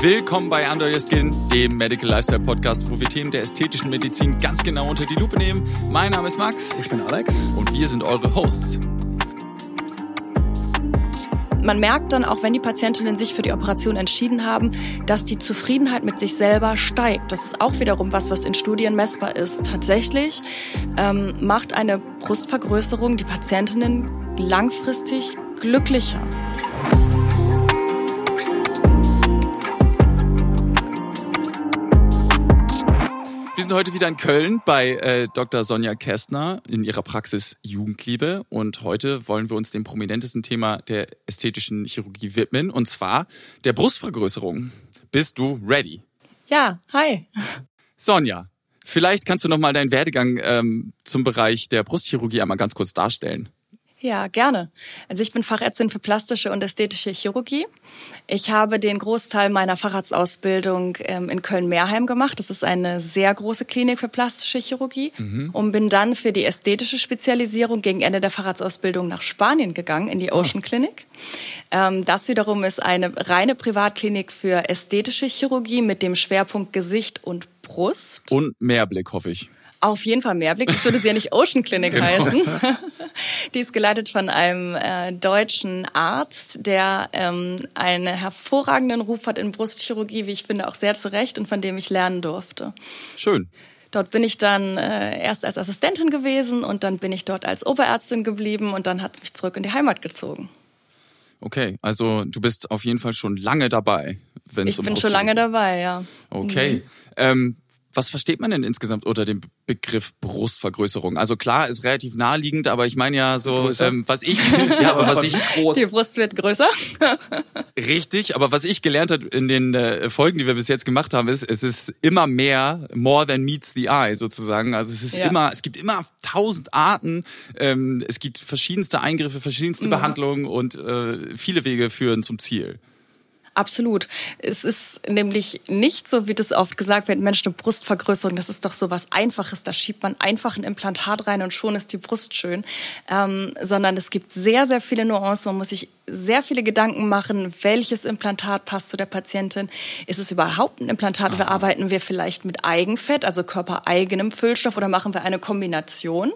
Willkommen bei Under Your Skin, dem Medical Lifestyle Podcast, wo wir Themen der ästhetischen Medizin ganz genau unter die Lupe nehmen. Mein Name ist Max. Ich bin Alex. Und wir sind eure Hosts. Man merkt dann auch, wenn die Patientinnen sich für die Operation entschieden haben, dass die Zufriedenheit mit sich selber steigt. Das ist auch wiederum was, was in Studien messbar ist. Tatsächlich ähm, macht eine Brustvergrößerung die Patientinnen langfristig glücklicher. Sind heute wieder in Köln bei äh, Dr. Sonja Kästner in ihrer Praxis Jugendliebe und heute wollen wir uns dem prominentesten Thema der ästhetischen Chirurgie widmen und zwar der Brustvergrößerung. Bist du ready? Ja, hi. Sonja, vielleicht kannst du noch mal deinen Werdegang ähm, zum Bereich der Brustchirurgie einmal ganz kurz darstellen. Ja, gerne. Also ich bin Fachärztin für plastische und ästhetische Chirurgie. Ich habe den Großteil meiner Facharztausbildung ähm, in Köln-Mehrheim gemacht. Das ist eine sehr große Klinik für plastische Chirurgie. Mhm. Und bin dann für die ästhetische Spezialisierung gegen Ende der Facharztausbildung nach Spanien gegangen, in die Ocean Clinic. Ähm, das wiederum ist eine reine Privatklinik für ästhetische Chirurgie mit dem Schwerpunkt Gesicht und Brust. Und Mehrblick, hoffe ich. Auf jeden Fall Mehrblick. Das würde sie ja nicht Ocean Clinic genau. heißen. Die ist geleitet von einem äh, deutschen Arzt, der ähm, einen hervorragenden Ruf hat in Brustchirurgie, wie ich finde, auch sehr zu Recht und von dem ich lernen durfte. Schön. Dort bin ich dann äh, erst als Assistentin gewesen und dann bin ich dort als Oberärztin geblieben und dann hat es mich zurück in die Heimat gezogen. Okay, also du bist auf jeden Fall schon lange dabei. Wenn ich um bin schon lange dabei, ja. Okay. Mhm. Ähm, was versteht man denn insgesamt unter dem Begriff Brustvergrößerung? Also klar, ist relativ naheliegend, aber ich meine ja so, ähm, was ich, ja, aber was ich groß. Die Brust wird größer. Richtig, aber was ich gelernt habe in den äh, Folgen, die wir bis jetzt gemacht haben, ist, es ist immer mehr, more than meets the eye sozusagen. Also es ist ja. immer, es gibt immer tausend Arten, ähm, es gibt verschiedenste Eingriffe, verschiedenste ja. Behandlungen und äh, viele Wege führen zum Ziel. Absolut. Es ist nämlich nicht so, wie das oft gesagt wird, Mensch, eine Brustvergrößerung, das ist doch so was Einfaches. Da schiebt man einfach ein Implantat rein und schon ist die Brust schön. Ähm, sondern es gibt sehr, sehr viele Nuancen. Man muss sich sehr viele Gedanken machen, welches Implantat passt zu der Patientin. Ist es überhaupt ein Implantat Aha. oder arbeiten wir vielleicht mit Eigenfett, also körpereigenem Füllstoff oder machen wir eine Kombination?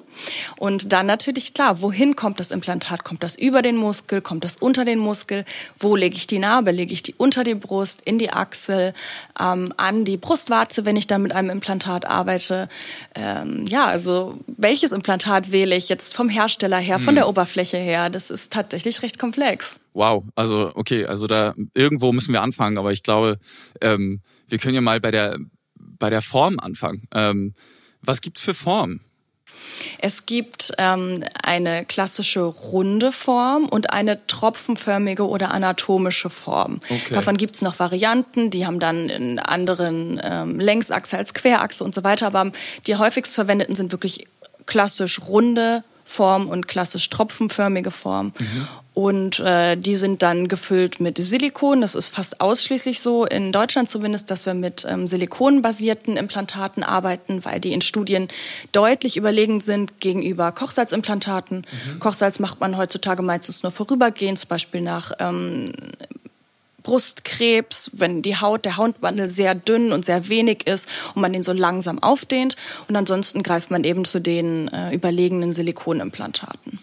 Und dann natürlich klar, wohin kommt das Implantat? Kommt das über den Muskel? Kommt das unter den Muskel? Wo lege ich die Narbe? Lege ich die unter die Brust, in die Achsel, ähm, an die Brustwarze, wenn ich dann mit einem Implantat arbeite? Ähm, ja, also welches Implantat wähle ich jetzt vom Hersteller her, von hm. der Oberfläche her? Das ist tatsächlich recht komplex. Wow, also okay, also da irgendwo müssen wir anfangen, aber ich glaube, ähm, wir können ja mal bei der bei der Form anfangen. Ähm, was gibt's für Formen? Es gibt ähm, eine klassische runde Form und eine tropfenförmige oder anatomische Form. Okay. Davon gibt es noch Varianten, die haben dann einen anderen ähm, Längsachse als Querachse und so weiter. Aber die häufigst verwendeten sind wirklich klassisch runde Form und klassisch tropfenförmige Form. Mhm. Und äh, die sind dann gefüllt mit Silikon. Das ist fast ausschließlich so, in Deutschland zumindest, dass wir mit ähm, silikonbasierten Implantaten arbeiten, weil die in Studien deutlich überlegen sind gegenüber Kochsalzimplantaten. Mhm. Kochsalz macht man heutzutage meistens nur vorübergehend, zum Beispiel nach ähm, Brustkrebs, wenn die Haut, der Hautwandel sehr dünn und sehr wenig ist und man den so langsam aufdehnt. Und ansonsten greift man eben zu den äh, überlegenen Silikonimplantaten.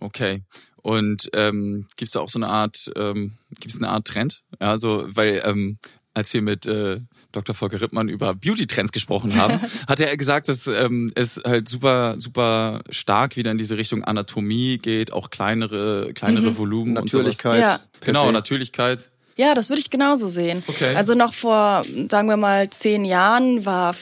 Okay. Und ähm, gibt es da auch so eine Art, ähm, gibt es eine Art Trend? Ja, also, weil ähm, als wir mit äh, Dr. Volker Rippmann über Beauty-Trends gesprochen haben, hat er gesagt, dass ähm, es halt super, super stark wieder in diese Richtung Anatomie geht, auch kleinere, kleinere mhm. Volumen. Natürlichkeit. Ja. Genau, Natürlichkeit. Ja, das würde ich genauso sehen. Okay. Also noch vor, sagen wir mal, zehn Jahren war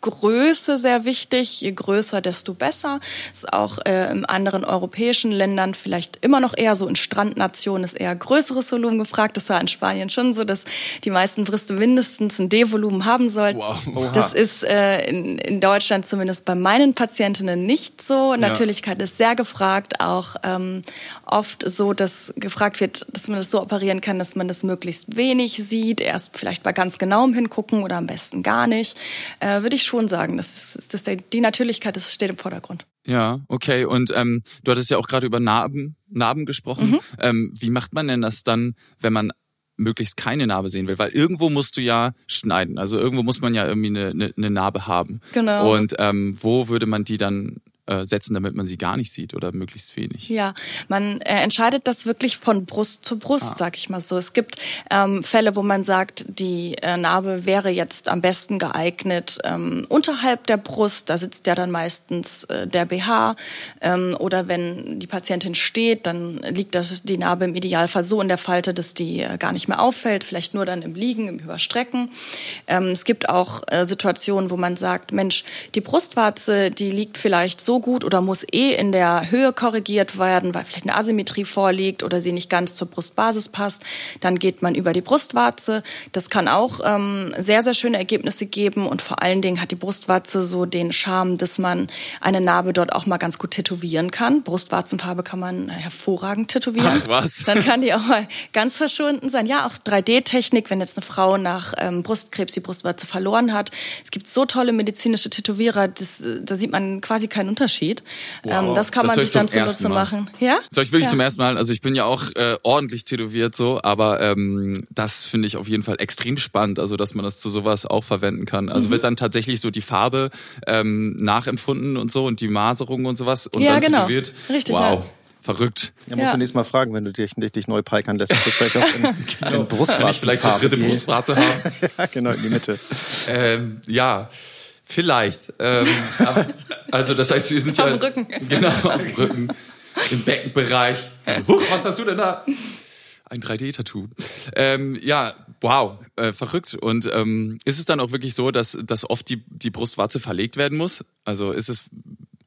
Größe sehr wichtig. Je größer, desto besser. Ist auch äh, in anderen europäischen Ländern vielleicht immer noch eher so. In Strandnationen ist eher größeres Volumen gefragt. Das war in Spanien schon so, dass die meisten Brüste mindestens ein D-Volumen haben sollten. Wow. Das ist äh, in, in Deutschland zumindest bei meinen Patientinnen nicht so. Natürlichkeit ja. ist sehr gefragt. Auch ähm, oft so, dass gefragt wird, dass man das so operieren kann, dass man das möglichst wenig sieht. Erst vielleicht bei ganz genauem hingucken oder am besten gar nicht. Äh, Würde ich schon sagen. Das ist, das ist die Natürlichkeit, das steht im Vordergrund. Ja, okay. Und ähm, du hattest ja auch gerade über Narben, Narben gesprochen. Mhm. Ähm, wie macht man denn das dann, wenn man möglichst keine Narbe sehen will, weil irgendwo musst du ja schneiden. Also irgendwo muss man ja irgendwie eine, eine, eine Narbe haben. Genau. Und ähm, wo würde man die dann setzen, damit man sie gar nicht sieht oder möglichst wenig. Ja, man äh, entscheidet das wirklich von Brust zu Brust, ah. sag ich mal so. Es gibt ähm, Fälle, wo man sagt, die äh, Narbe wäre jetzt am besten geeignet ähm, unterhalb der Brust. Da sitzt ja dann meistens äh, der BH. Ähm, oder wenn die Patientin steht, dann liegt das die Narbe im Idealfall so in der Falte, dass die äh, gar nicht mehr auffällt. Vielleicht nur dann im Liegen, im Überstrecken. Ähm, es gibt auch äh, Situationen, wo man sagt, Mensch, die Brustwarze, die liegt vielleicht so gut oder muss eh in der Höhe korrigiert werden, weil vielleicht eine Asymmetrie vorliegt oder sie nicht ganz zur Brustbasis passt. Dann geht man über die Brustwarze. Das kann auch ähm, sehr, sehr schöne Ergebnisse geben und vor allen Dingen hat die Brustwarze so den Charme, dass man eine Narbe dort auch mal ganz gut tätowieren kann. Brustwarzenfarbe kann man hervorragend tätowieren. Ach, was? Dann kann die auch mal ganz verschwunden sein. Ja, auch 3D-Technik, wenn jetzt eine Frau nach ähm, Brustkrebs die Brustwarze verloren hat. Es gibt so tolle medizinische Tätowierer, das, da sieht man quasi keinen Unterschied. Unterschied. Wow. Ähm, das kann das man sich dann zunutze machen. Ja? Soll ich wirklich ja. zum ersten Mal, also ich bin ja auch äh, ordentlich tätowiert so, aber ähm, das finde ich auf jeden Fall extrem spannend, also dass man das zu sowas auch verwenden kann. Also mhm. wird dann tatsächlich so die Farbe ähm, nachempfunden und so und die Maserung und sowas und ja, dann genau. tätowiert. Richtig, wow. Ja. Verrückt. Ja, musst ja. du nächstes Mal fragen, wenn du dich, dich neu peikern lässt. Das vielleicht auch in, genau. in Brustwarzen Kann ich vielleicht eine dritte Brustwarze haben? ja, genau, in die Mitte. ähm, ja, Vielleicht. Ähm, also das heißt, wir sind ja... Auf dem Rücken. Genau, auf dem Rücken. Im Beckenbereich. Huch, was hast du denn da? Ein 3D-Tattoo. Ähm, ja, wow, äh, verrückt. Und ähm, ist es dann auch wirklich so, dass, dass oft die, die Brustwarze verlegt werden muss? Also ist es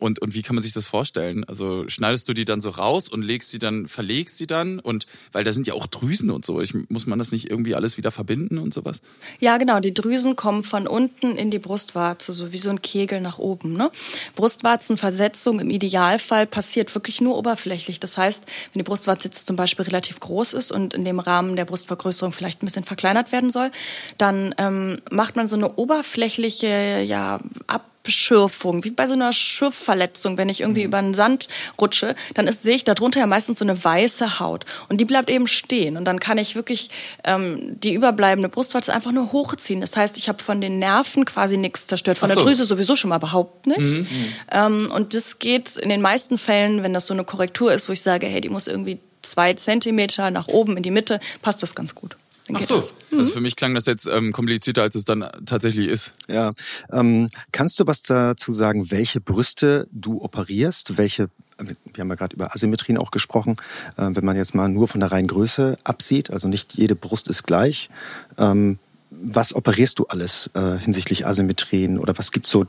und, und wie kann man sich das vorstellen? Also schneidest du die dann so raus und legst sie dann, verlegst sie dann? Und weil da sind ja auch Drüsen und so. Ich, muss man das nicht irgendwie alles wieder verbinden und sowas? Ja, genau. Die Drüsen kommen von unten in die Brustwarze, so wie so ein Kegel nach oben. Ne? Brustwarzenversetzung im Idealfall passiert wirklich nur oberflächlich. Das heißt, wenn die Brustwarze jetzt zum Beispiel relativ groß ist und in dem Rahmen der Brustvergrößerung vielleicht ein bisschen verkleinert werden soll, dann ähm, macht man so eine oberflächliche ja, Ab Abschürfung, wie bei so einer Schürfverletzung, wenn ich irgendwie mhm. über den Sand rutsche, dann ist, sehe ich darunter ja meistens so eine weiße Haut und die bleibt eben stehen und dann kann ich wirklich ähm, die überbleibende Brustwarze einfach nur hochziehen. Das heißt, ich habe von den Nerven quasi nichts zerstört, von so. der Drüse sowieso schon mal überhaupt nicht. Mhm. Ähm, und das geht in den meisten Fällen, wenn das so eine Korrektur ist, wo ich sage, hey, die muss irgendwie zwei Zentimeter nach oben in die Mitte, passt das ganz gut. Dann Ach so, das. Mhm. also für mich klang das jetzt ähm, komplizierter, als es dann tatsächlich ist. Ja, ähm, kannst du was dazu sagen, welche Brüste du operierst, welche wir haben ja gerade über Asymmetrien auch gesprochen, äh, wenn man jetzt mal nur von der reinen Größe absieht, also nicht jede Brust ist gleich. Ähm, was operierst du alles äh, hinsichtlich Asymmetrien oder was gibt's so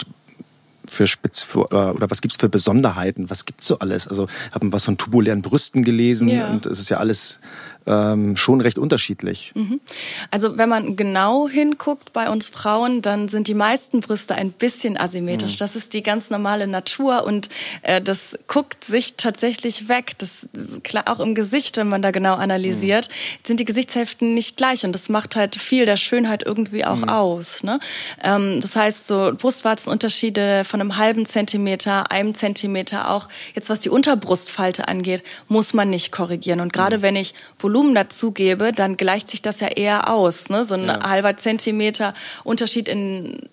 für Spitz oder, oder was gibt's für Besonderheiten? Was gibt's so alles? Also haben was von tubulären Brüsten gelesen ja. und es ist ja alles ähm, schon recht unterschiedlich. Mhm. Also wenn man genau hinguckt bei uns Frauen, dann sind die meisten Brüste ein bisschen asymmetrisch. Mhm. Das ist die ganz normale Natur und äh, das guckt sich tatsächlich weg. Das klar auch im Gesicht, wenn man da genau analysiert, mhm. sind die Gesichtshälften nicht gleich und das macht halt viel der Schönheit irgendwie auch mhm. aus. Ne? Ähm, das heißt so Brustwarzenunterschiede von einem halben Zentimeter, einem Zentimeter auch jetzt was die Unterbrustfalte angeht, muss man nicht korrigieren. Und gerade mhm. wenn ich Volumen Volumen dazugebe, dann gleicht sich das ja eher aus. Ne? So ein ja. halber Zentimeter Unterschied in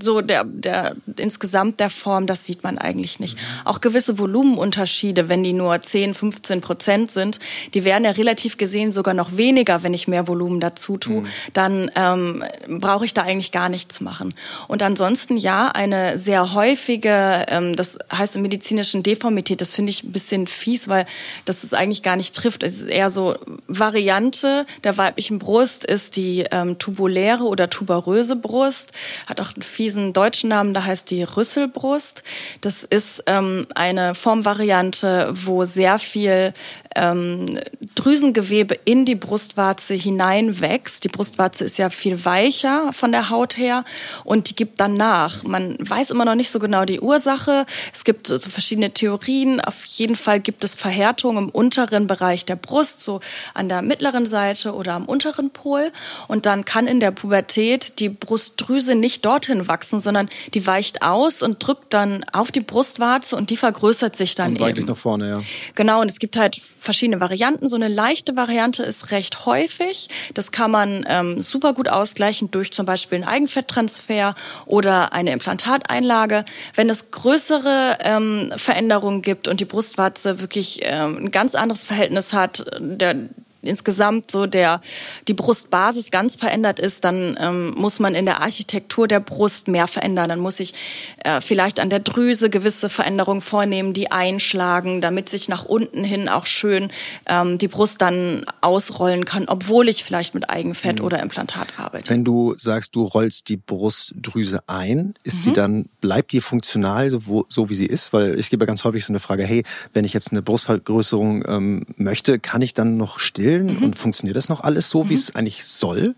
so der, der insgesamt der Form, das sieht man eigentlich nicht. Auch gewisse Volumenunterschiede, wenn die nur 10, 15 Prozent sind, die werden ja relativ gesehen sogar noch weniger, wenn ich mehr Volumen dazu tue, mhm. dann ähm, brauche ich da eigentlich gar nichts machen. Und ansonsten ja, eine sehr häufige, ähm, das heißt im medizinischen Deformität, das finde ich ein bisschen fies, weil das es eigentlich gar nicht trifft. Es ist eher so Variante der weiblichen Brust ist die ähm, tubuläre oder tuberöse Brust, hat auch fiesen deutschen Namen, da heißt die Rüsselbrust. Das ist ähm, eine Formvariante, wo sehr viel ähm, Drüsengewebe in die Brustwarze hineinwächst. Die Brustwarze ist ja viel weicher von der Haut her und die gibt dann nach. Man weiß immer noch nicht so genau die Ursache. Es gibt so verschiedene Theorien. Auf jeden Fall gibt es Verhärtung im unteren Bereich der Brust, so an der mittleren Seite oder am unteren Pol. Und dann kann in der Pubertät die Brustdrüse nicht dorthin wachsen, sondern die weicht aus und drückt dann auf die Brustwarze und die vergrößert sich dann und eben. nach vorne, ja. Genau, und es gibt halt verschiedene Varianten. So eine leichte Variante ist recht häufig. Das kann man ähm, super gut ausgleichen durch zum Beispiel einen Eigenfetttransfer oder eine Implantateinlage. Wenn es größere ähm, Veränderungen gibt und die Brustwarze wirklich ähm, ein ganz anderes Verhältnis hat, der insgesamt so der die Brustbasis ganz verändert ist, dann ähm, muss man in der Architektur der Brust mehr verändern. Dann muss ich äh, vielleicht an der Drüse gewisse Veränderungen vornehmen, die einschlagen, damit sich nach unten hin auch schön ähm, die Brust dann ausrollen kann, obwohl ich vielleicht mit Eigenfett mhm. oder Implantat arbeite. Wenn du sagst, du rollst die Brustdrüse ein, ist mhm. die dann bleibt die funktional so, wo, so wie sie ist? Weil ich gebe ganz häufig so eine Frage: Hey, wenn ich jetzt eine Brustvergrößerung ähm, möchte, kann ich dann noch still Willen? Mhm. Und funktioniert das noch alles so, wie mhm. es eigentlich soll?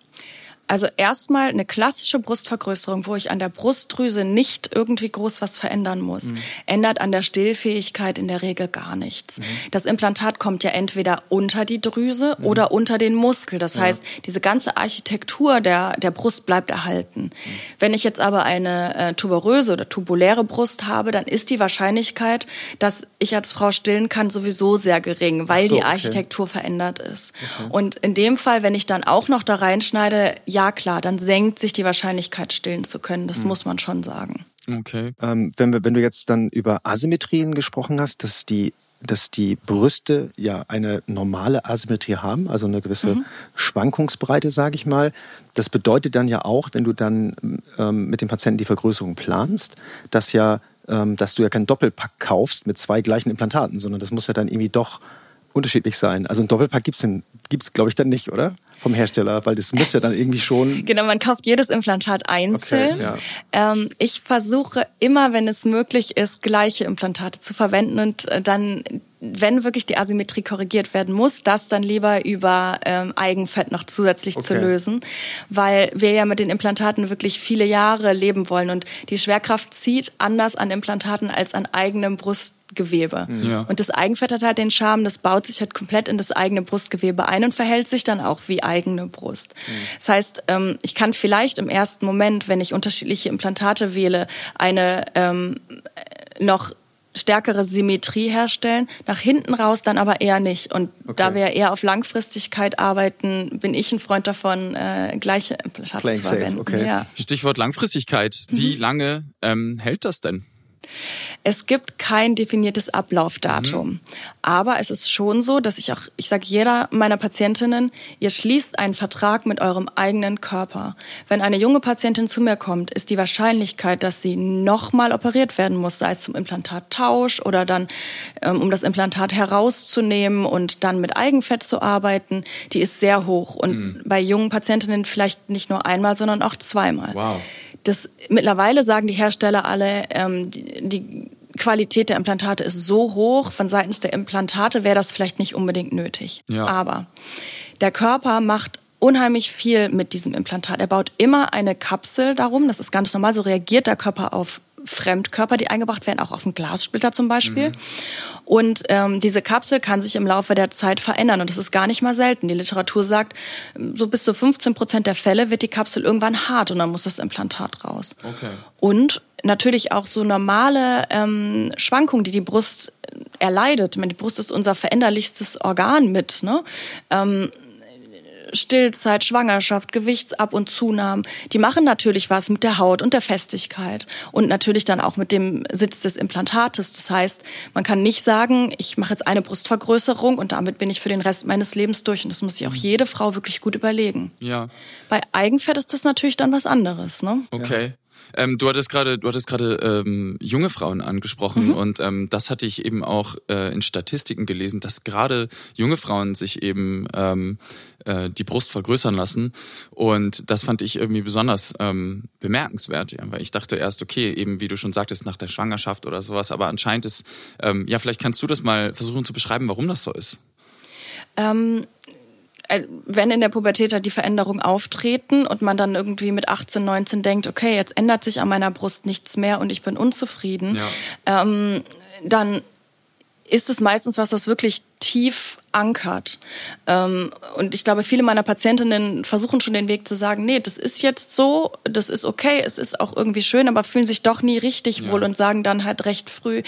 Also erstmal eine klassische Brustvergrößerung, wo ich an der Brustdrüse nicht irgendwie groß was verändern muss, mhm. ändert an der Stillfähigkeit in der Regel gar nichts. Mhm. Das Implantat kommt ja entweder unter die Drüse mhm. oder unter den Muskel. Das ja. heißt, diese ganze Architektur der, der Brust bleibt erhalten. Mhm. Wenn ich jetzt aber eine äh, tuberöse oder tubuläre Brust habe, dann ist die Wahrscheinlichkeit, dass ich als Frau stillen kann, sowieso sehr gering, weil so, die Architektur okay. verändert ist. Okay. Und in dem Fall, wenn ich dann auch noch da reinschneide, ja klar, dann senkt sich die Wahrscheinlichkeit, stillen zu können. Das mhm. muss man schon sagen. Okay. Ähm, wenn, wir, wenn du jetzt dann über Asymmetrien gesprochen hast, dass die dass die Brüste ja eine normale Asymmetrie haben, also eine gewisse mhm. Schwankungsbreite, sage ich mal. Das bedeutet dann ja auch, wenn du dann ähm, mit dem Patienten die Vergrößerung planst, dass ja, ähm, dass du ja keinen Doppelpack kaufst mit zwei gleichen Implantaten, sondern das muss ja dann irgendwie doch unterschiedlich sein. Also ein Doppelpack gibt's denn, gibt's glaube ich dann nicht, oder? Vom Hersteller, weil das muss ja dann irgendwie schon. Genau, man kauft jedes Implantat einzeln. Okay, ja. ähm, ich versuche immer, wenn es möglich ist, gleiche Implantate zu verwenden und äh, dann wenn wirklich die Asymmetrie korrigiert werden muss, das dann lieber über ähm, Eigenfett noch zusätzlich okay. zu lösen, weil wir ja mit den Implantaten wirklich viele Jahre leben wollen und die Schwerkraft zieht anders an Implantaten als an eigenem Brust Gewebe. Ja. Und das Eigenfett hat halt den Charme, das baut sich halt komplett in das eigene Brustgewebe ein und verhält sich dann auch wie eigene Brust. Mhm. Das heißt, ähm, ich kann vielleicht im ersten Moment, wenn ich unterschiedliche Implantate wähle, eine ähm, noch stärkere Symmetrie herstellen, nach hinten raus dann aber eher nicht. Und okay. da wir eher auf Langfristigkeit arbeiten, bin ich ein Freund davon, äh, gleiche Implantate Playing zu verwenden. Safe, okay. ja. Stichwort Langfristigkeit. Wie mhm. lange ähm, hält das denn? Es gibt kein definiertes Ablaufdatum. Mhm. Aber es ist schon so, dass ich auch, ich sage jeder meiner Patientinnen, ihr schließt einen Vertrag mit eurem eigenen Körper. Wenn eine junge Patientin zu mir kommt, ist die Wahrscheinlichkeit, dass sie nochmal operiert werden muss, sei es zum Implantattausch oder dann, ähm, um das Implantat herauszunehmen und dann mit Eigenfett zu arbeiten, die ist sehr hoch. Und mhm. bei jungen Patientinnen vielleicht nicht nur einmal, sondern auch zweimal. Wow das mittlerweile sagen die Hersteller alle, ähm, die, die Qualität der Implantate ist so hoch, von seitens der Implantate wäre das vielleicht nicht unbedingt nötig. Ja. Aber der Körper macht unheimlich viel mit diesem Implantat. Er baut immer eine Kapsel darum, das ist ganz normal, so reagiert der Körper auf Fremdkörper, die eingebracht werden, auch auf einen Glassplitter zum Beispiel. Mhm. Und ähm, diese Kapsel kann sich im Laufe der Zeit verändern und das ist gar nicht mal selten. Die Literatur sagt, so bis zu 15 Prozent der Fälle wird die Kapsel irgendwann hart und dann muss das Implantat raus. Okay. Und natürlich auch so normale ähm, Schwankungen, die die Brust erleidet. Ich meine, die Brust ist unser veränderlichstes Organ mit. Ne? Ähm, Stillzeit, Schwangerschaft, Gewichtsab- und Zunahmen, die machen natürlich was mit der Haut und der Festigkeit und natürlich dann auch mit dem Sitz des Implantates. Das heißt, man kann nicht sagen, ich mache jetzt eine Brustvergrößerung und damit bin ich für den Rest meines Lebens durch. Und das muss sich auch jede Frau wirklich gut überlegen. Ja. Bei Eigenfett ist das natürlich dann was anderes. Ne? Okay. Ja. Ähm, du hattest gerade, du hattest gerade ähm, junge Frauen angesprochen mhm. und ähm, das hatte ich eben auch äh, in Statistiken gelesen, dass gerade junge Frauen sich eben ähm, äh, die Brust vergrößern lassen und das fand ich irgendwie besonders ähm, bemerkenswert, ja, weil ich dachte erst, okay, eben wie du schon sagtest, nach der Schwangerschaft oder sowas, aber anscheinend ist, ähm, ja, vielleicht kannst du das mal versuchen zu beschreiben, warum das so ist. Ähm äh, wenn in der Pubertät halt die Veränderungen auftreten und man dann irgendwie mit 18, 19 denkt, okay, jetzt ändert sich an meiner Brust nichts mehr und ich bin unzufrieden, ja. ähm, dann ist es meistens was, das wirklich tief ankert. Ähm, und ich glaube, viele meiner Patientinnen versuchen schon den Weg zu sagen, nee, das ist jetzt so, das ist okay, es ist auch irgendwie schön, aber fühlen sich doch nie richtig ja. wohl und sagen dann halt recht früh,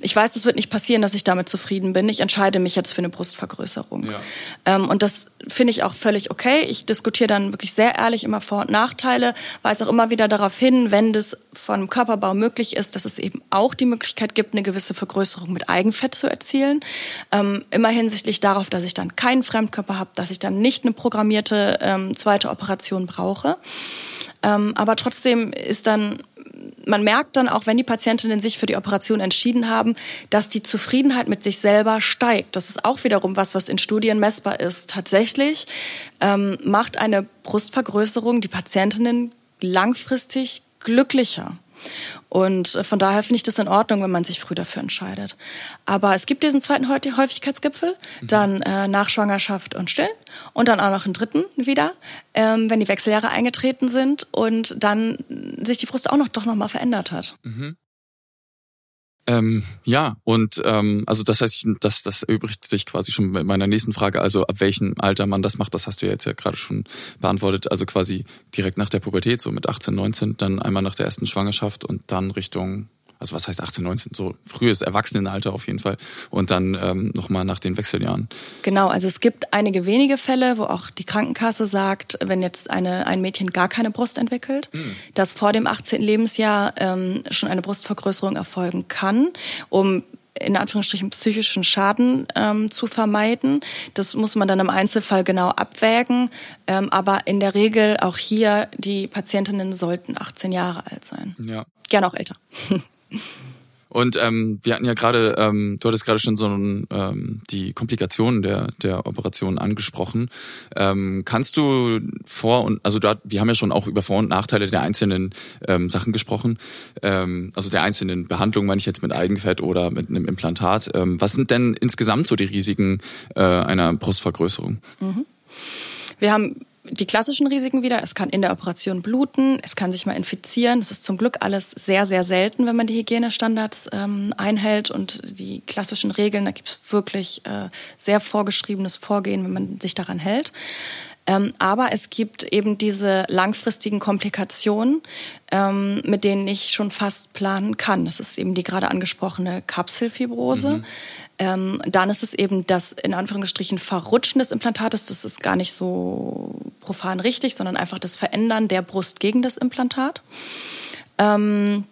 ich weiß, es wird nicht passieren, dass ich damit zufrieden bin, ich entscheide mich jetzt für eine Brustvergrößerung. Ja. Ähm, und das finde ich auch völlig okay. Ich diskutiere dann wirklich sehr ehrlich immer Vor- und Nachteile, weise auch immer wieder darauf hin, wenn das von Körperbau möglich ist, dass es eben auch die Möglichkeit gibt, eine gewisse Vergrößerung mit Eigenfett zu erzielen. Ähm, immer hinsichtlich darauf, dass ich dann keinen Fremdkörper habe, dass ich dann nicht eine programmierte ähm, zweite Operation brauche. Ähm, aber trotzdem ist dann man merkt dann auch, wenn die Patientinnen sich für die Operation entschieden haben, dass die Zufriedenheit mit sich selber steigt. Das ist auch wiederum was, was in Studien messbar ist. Tatsächlich ähm, macht eine Brustvergrößerung die Patientinnen langfristig glücklicher. Und äh, von daher finde ich das in Ordnung, wenn man sich früh dafür entscheidet. Aber es gibt diesen zweiten Häufigkeitsgipfel, mhm. dann äh, nach Schwangerschaft und Stillen und dann auch noch einen dritten wieder, ähm, wenn die Wechseljahre eingetreten sind und dann sich die Brust auch noch doch noch mal verändert hat. Mhm. Ähm, ja, und ähm, also das heißt, das, das erübrigt sich quasi schon bei meiner nächsten Frage. Also ab welchem Alter man das macht, das hast du ja jetzt ja gerade schon beantwortet. Also quasi direkt nach der Pubertät, so mit 18, 19, dann einmal nach der ersten Schwangerschaft und dann Richtung also was heißt 18, 19, so frühes Erwachsenenalter auf jeden Fall und dann ähm, nochmal nach den Wechseljahren. Genau, also es gibt einige wenige Fälle, wo auch die Krankenkasse sagt, wenn jetzt eine, ein Mädchen gar keine Brust entwickelt, mhm. dass vor dem 18. Lebensjahr ähm, schon eine Brustvergrößerung erfolgen kann, um in Anführungsstrichen psychischen Schaden ähm, zu vermeiden. Das muss man dann im Einzelfall genau abwägen. Ähm, aber in der Regel auch hier, die Patientinnen sollten 18 Jahre alt sein. Ja. Gerne auch älter. Und ähm, wir hatten ja gerade, ähm, du hattest gerade schon so ähm, die Komplikationen der der Operation angesprochen. Ähm, kannst du vor und also da, wir haben ja schon auch über Vor- und Nachteile der einzelnen ähm, Sachen gesprochen, ähm, also der einzelnen Behandlungen, meine ich jetzt mit Eigenfett oder mit einem Implantat. Ähm, was sind denn insgesamt so die Risiken äh, einer Brustvergrößerung? Mhm. Wir haben die klassischen Risiken wieder. Es kann in der Operation bluten, es kann sich mal infizieren. Das ist zum Glück alles sehr, sehr selten, wenn man die Hygienestandards ähm, einhält und die klassischen Regeln. Da gibt es wirklich äh, sehr vorgeschriebenes Vorgehen, wenn man sich daran hält. Ähm, aber es gibt eben diese langfristigen Komplikationen, ähm, mit denen ich schon fast planen kann. Das ist eben die gerade angesprochene Kapselfibrose. Mhm. Ähm, dann ist es eben das in Anführungsstrichen Verrutschen des Implantates. Das ist gar nicht so profan richtig, sondern einfach das Verändern der Brust gegen das Implantat. Ähm,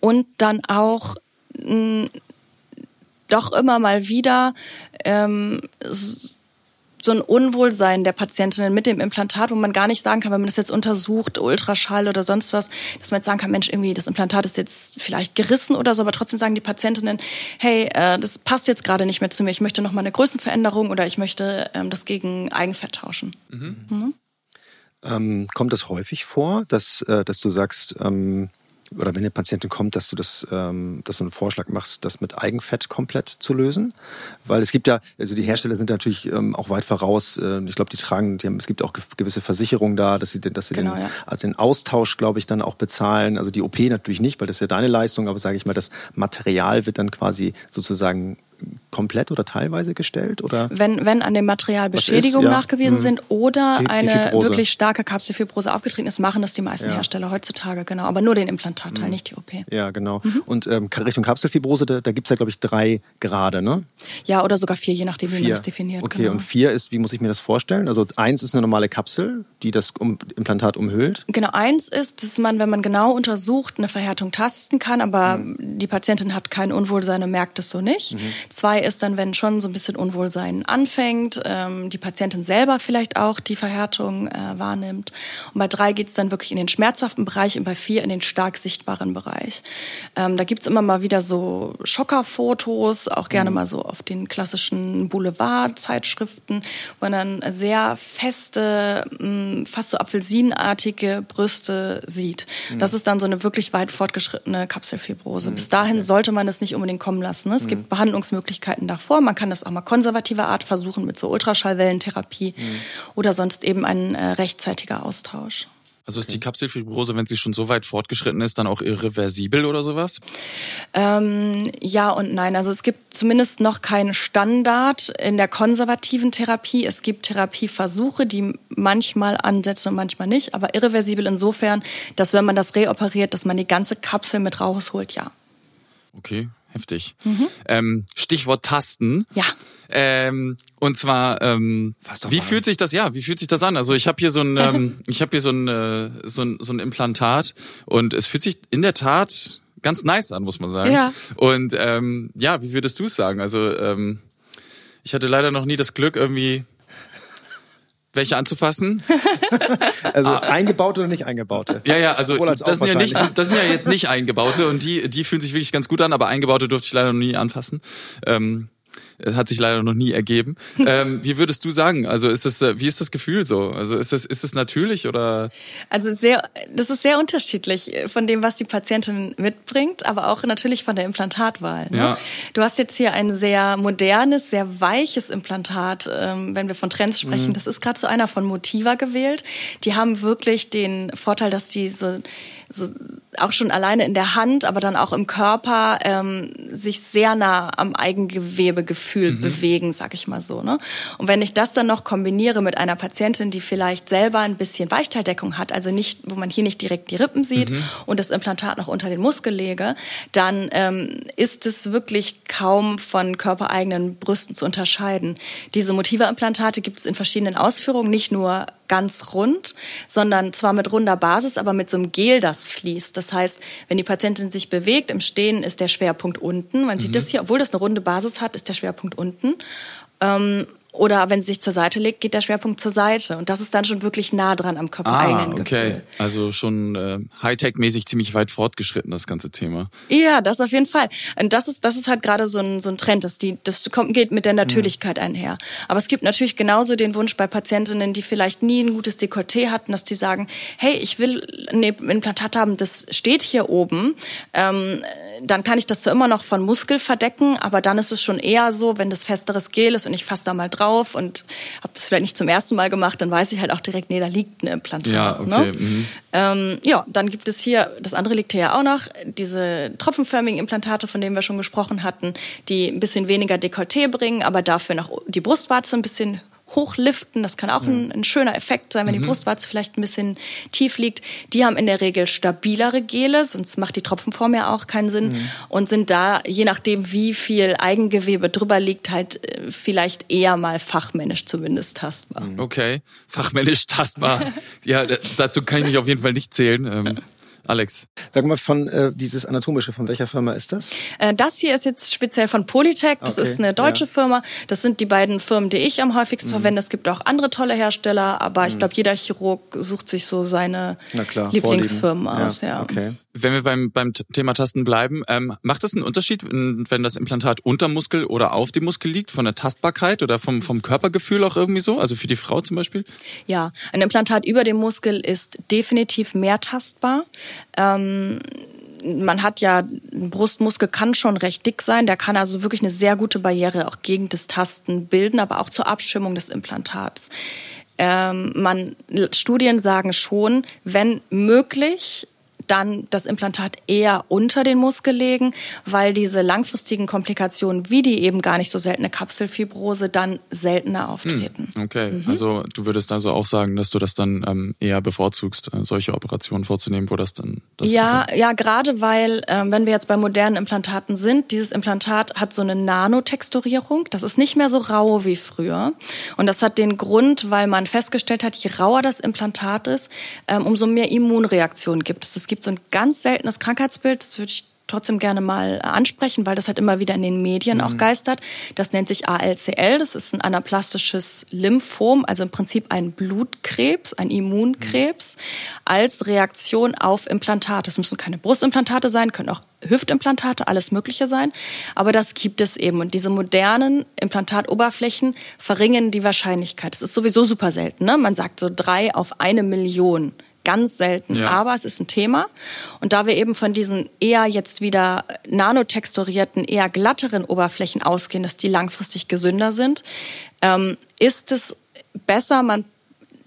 und dann auch mh, doch immer mal wieder ähm, so ein Unwohlsein der Patientinnen mit dem Implantat, wo man gar nicht sagen kann, wenn man das jetzt untersucht, Ultraschall oder sonst was, dass man jetzt sagen kann, Mensch, irgendwie das Implantat ist jetzt vielleicht gerissen oder so, aber trotzdem sagen die Patientinnen, hey, äh, das passt jetzt gerade nicht mehr zu mir, ich möchte noch mal eine Größenveränderung oder ich möchte ähm, das gegen Eigenfett tauschen. Mhm. Mhm. Ähm, kommt das häufig vor, dass, äh, dass du sagst, ähm, oder wenn eine Patientin kommt, dass du das, ähm, dass du einen Vorschlag machst, das mit Eigenfett komplett zu lösen, weil es gibt ja, also die Hersteller sind natürlich ähm, auch weit voraus. Äh, ich glaube, die tragen, die haben, es gibt auch gewisse Versicherungen da, dass sie, dass sie genau, den, ja. den Austausch, glaube ich, dann auch bezahlen. Also die OP natürlich nicht, weil das ist ja deine Leistung, aber sage ich mal, das Material wird dann quasi sozusagen komplett oder teilweise gestellt? Oder? Wenn, wenn an dem Material Beschädigungen ja. nachgewiesen hm. sind oder eine wirklich starke Kapselfibrose aufgetreten ist, machen das die meisten ja. Hersteller heutzuteile, genau. Aber nur den Implantatteil, hm. nicht die OP. Ja, genau. Mhm. Und ähm, Richtung Kapselfibrose, da, da gibt es ja, glaube ich, drei Grade, ne? Ja, oder sogar vier, je nachdem, wie vier. man das definiert. Okay, genau. und vier ist, wie muss ich mir das vorstellen? Also eins ist eine normale Kapsel, die das Implantat umhüllt. Genau, eins ist, dass man, wenn man genau untersucht, eine Verhärtung tasten kann, aber mhm. die Patientin hat kein Unwohlsein und merkt es so nicht. Mhm. Zwei ist dann, wenn schon so ein bisschen Unwohlsein anfängt, ähm, die Patientin selber vielleicht auch die Verhärtung äh, wahrnimmt. Und bei drei geht es dann wirklich in den schmerzhaften Bereich und bei vier in den stark sichtbaren Bereich. Ähm, da gibt's immer mal wieder so Schockerfotos, auch gerne mhm. mal so auf den klassischen Boulevard-Zeitschriften, wo man dann sehr feste, mh, fast so apfelsinenartige Brüste sieht. Mhm. Das ist dann so eine wirklich weit fortgeschrittene Kapselfibrose. Mhm. Bis dahin sollte man das nicht unbedingt kommen lassen. Es gibt mhm. Behandlungsmöglichkeiten davor. Man kann das auch mal konservativer Art versuchen mit so Ultraschallwellentherapie mhm. oder sonst eben ein äh, rechtzeitiger Austausch. Also ist die Kapselfibrose, wenn sie schon so weit fortgeschritten ist, dann auch irreversibel oder sowas? Ähm, ja und nein. Also es gibt zumindest noch keinen Standard in der konservativen Therapie. Es gibt Therapieversuche, die manchmal ansetzen und manchmal nicht, aber irreversibel insofern, dass wenn man das reoperiert, dass man die ganze Kapsel mit rausholt, ja. Okay, heftig. Mhm. Ähm, Stichwort Tasten. Ja. Ähm, und zwar, ähm, wie fühlt sich das? Ja, wie fühlt sich das an? Also ich habe hier so ein, ähm, ich habe hier so ein, äh, so ein, so ein Implantat und es fühlt sich in der Tat ganz nice an, muss man sagen. Ja. Und ähm, ja, wie würdest du es sagen? Also ähm, ich hatte leider noch nie das Glück, irgendwie welche anzufassen. also ah. eingebaute oder nicht eingebaute? Ja, ja, also das sind ja nicht, das sind ja jetzt nicht eingebaute und die, die fühlen sich wirklich ganz gut an, aber eingebaute durfte ich leider noch nie anfassen. Ähm, hat sich leider noch nie ergeben. Ähm, wie würdest du sagen? Also ist das, äh, wie ist das Gefühl so? Also ist das, ist das natürlich oder? Also sehr, das ist sehr unterschiedlich von dem, was die Patientin mitbringt, aber auch natürlich von der Implantatwahl. Ne? Ja. Du hast jetzt hier ein sehr modernes, sehr weiches Implantat, ähm, wenn wir von Trends sprechen. Mhm. Das ist gerade so einer von Motiva gewählt. Die haben wirklich den Vorteil, dass die so so, auch schon alleine in der Hand, aber dann auch im Körper ähm, sich sehr nah am Eigengewebegefühl mhm. bewegen, sag ich mal so. Ne? Und wenn ich das dann noch kombiniere mit einer Patientin, die vielleicht selber ein bisschen Weichteildeckung hat, also nicht, wo man hier nicht direkt die Rippen sieht mhm. und das Implantat noch unter den Muskel lege, dann ähm, ist es wirklich kaum von körpereigenen Brüsten zu unterscheiden. Diese Motiva-Implantate gibt es in verschiedenen Ausführungen, nicht nur ganz rund, sondern zwar mit runder Basis, aber mit so einem Gel, das fließt. Das heißt, wenn die Patientin sich bewegt, im Stehen ist der Schwerpunkt unten. Man mhm. sieht das hier, obwohl das eine runde Basis hat, ist der Schwerpunkt unten. Ähm, oder wenn sie sich zur Seite legt, geht der Schwerpunkt zur Seite. Und das ist dann schon wirklich nah dran am körpereigenen ah, okay. Gefühl. Also schon äh, Hightech-mäßig ziemlich weit fortgeschritten, das ganze Thema. Ja, das auf jeden Fall. Und das ist, das ist halt gerade so ein, so ein Trend, dass die, das kommt, geht mit der Natürlichkeit mhm. einher. Aber es gibt natürlich genauso den Wunsch bei Patientinnen, die vielleicht nie ein gutes Dekolleté hatten, dass die sagen, hey, ich will ein Implantat haben, das steht hier oben. Ähm, dann kann ich das zwar immer noch von Muskel verdecken, aber dann ist es schon eher so, wenn das festeres Gel ist und ich fasse da mal drauf und habe das vielleicht nicht zum ersten Mal gemacht, dann weiß ich halt auch direkt, nee, da liegt ein Implantat. Ja, okay. Ne? Mhm. Ähm, ja, dann gibt es hier, das andere liegt hier ja auch noch, diese tropfenförmigen Implantate, von denen wir schon gesprochen hatten, die ein bisschen weniger Dekolleté bringen, aber dafür noch die Brustwarze ein bisschen hochliften. Das kann auch ein, ein schöner Effekt sein, wenn mhm. die Brustwarze vielleicht ein bisschen tief liegt. Die haben in der Regel stabilere Gele, sonst macht die Tropfenform ja auch keinen Sinn mhm. und sind da, je nachdem wie viel Eigengewebe drüber liegt, halt äh, vielleicht eher mal fachmännisch zumindest tastbar. Okay, fachmännisch tastbar. ja, dazu kann ich mich auf jeden Fall nicht zählen. Alex. Sag mal, von äh, dieses anatomische, von welcher Firma ist das? Äh, das hier ist jetzt speziell von Polytech. Das okay. ist eine deutsche ja. Firma. Das sind die beiden Firmen, die ich am häufigsten mhm. verwende. Es gibt auch andere tolle Hersteller, aber ich mhm. glaube, jeder Chirurg sucht sich so seine Lieblingsfirmen aus. Ja, ja. Okay. Wenn wir beim, beim Thema Tasten bleiben, ähm, macht es einen Unterschied, wenn das Implantat unter Muskel oder auf dem Muskel liegt, von der Tastbarkeit oder vom, vom Körpergefühl auch irgendwie so? Also für die Frau zum Beispiel? Ja, ein Implantat über dem Muskel ist definitiv mehr tastbar. Ähm, man hat ja, ein Brustmuskel kann schon recht dick sein, der kann also wirklich eine sehr gute Barriere auch gegen das Tasten bilden, aber auch zur Abschirmung des Implantats. Ähm, man, Studien sagen schon, wenn möglich, dann das Implantat eher unter den Muskel legen, weil diese langfristigen Komplikationen, wie die eben gar nicht so seltene Kapselfibrose, dann seltener auftreten. Hm, okay, mhm. also du würdest also auch sagen, dass du das dann ähm, eher bevorzugst, äh, solche Operationen vorzunehmen, wo das dann... Das ja, ja, gerade weil, ähm, wenn wir jetzt bei modernen Implantaten sind, dieses Implantat hat so eine Nanotexturierung, das ist nicht mehr so rau wie früher. Und das hat den Grund, weil man festgestellt hat, je rauer das Implantat ist, ähm, umso mehr Immunreaktionen gibt es. Es gibt gibt so ein ganz seltenes Krankheitsbild, das würde ich trotzdem gerne mal ansprechen, weil das halt immer wieder in den Medien mhm. auch geistert. Das nennt sich ALCL, das ist ein anaplastisches Lymphom, also im Prinzip ein Blutkrebs, ein Immunkrebs, mhm. als Reaktion auf Implantate. Es müssen keine Brustimplantate sein, können auch Hüftimplantate, alles Mögliche sein. Aber das gibt es eben. Und diese modernen Implantatoberflächen verringern die Wahrscheinlichkeit. Das ist sowieso super selten. Ne? Man sagt so drei auf eine Million ganz selten, ja. aber es ist ein Thema. Und da wir eben von diesen eher jetzt wieder nanotexturierten, eher glatteren Oberflächen ausgehen, dass die langfristig gesünder sind, ähm, ist es besser, man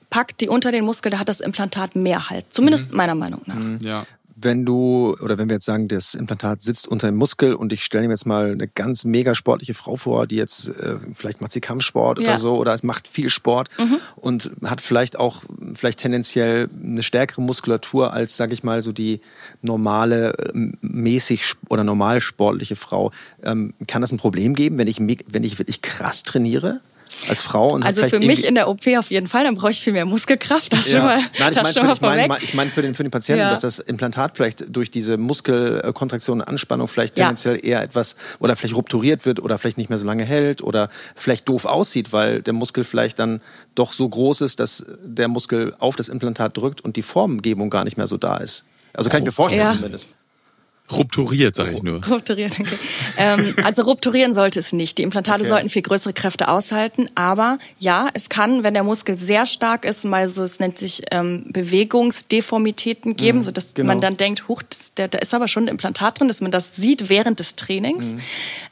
packt die unter den Muskel, da hat das Implantat mehr Halt. Zumindest mhm. meiner Meinung nach. Ja wenn du, oder wenn wir jetzt sagen, das Implantat sitzt unter dem Muskel und ich stelle mir jetzt mal eine ganz mega sportliche Frau vor, die jetzt, äh, vielleicht macht sie Kampfsport ja. oder so, oder es macht viel Sport mhm. und hat vielleicht auch, vielleicht tendenziell eine stärkere Muskulatur als, sage ich mal, so die normale, äh, mäßig oder normal sportliche Frau. Ähm, kann das ein Problem geben, wenn ich, wenn ich wirklich krass trainiere? Als Frau. Und also für mich in der OP auf jeden Fall, dann brauche ich viel mehr Muskelkraft. Das ja. schon mal, Nein, ich meine ich mein, ich mein für, den, für den Patienten, ja. dass das Implantat vielleicht durch diese Muskelkontraktion und Anspannung vielleicht tendenziell ja. eher etwas oder vielleicht rupturiert wird oder vielleicht nicht mehr so lange hält oder vielleicht doof aussieht, weil der Muskel vielleicht dann doch so groß ist, dass der Muskel auf das Implantat drückt und die Formgebung gar nicht mehr so da ist. Also kann ich mir vorstellen zumindest. Rupturiert, sage ich nur. Rupturiert, okay. ähm, also rupturieren sollte es nicht. Die Implantate okay. sollten viel größere Kräfte aushalten. Aber ja, es kann, wenn der Muskel sehr stark ist, mal so, es nennt sich ähm, Bewegungsdeformitäten geben, mhm, so dass genau. man dann denkt, huch, da ist aber schon ein Implantat drin, dass man das sieht während des Trainings. Mhm.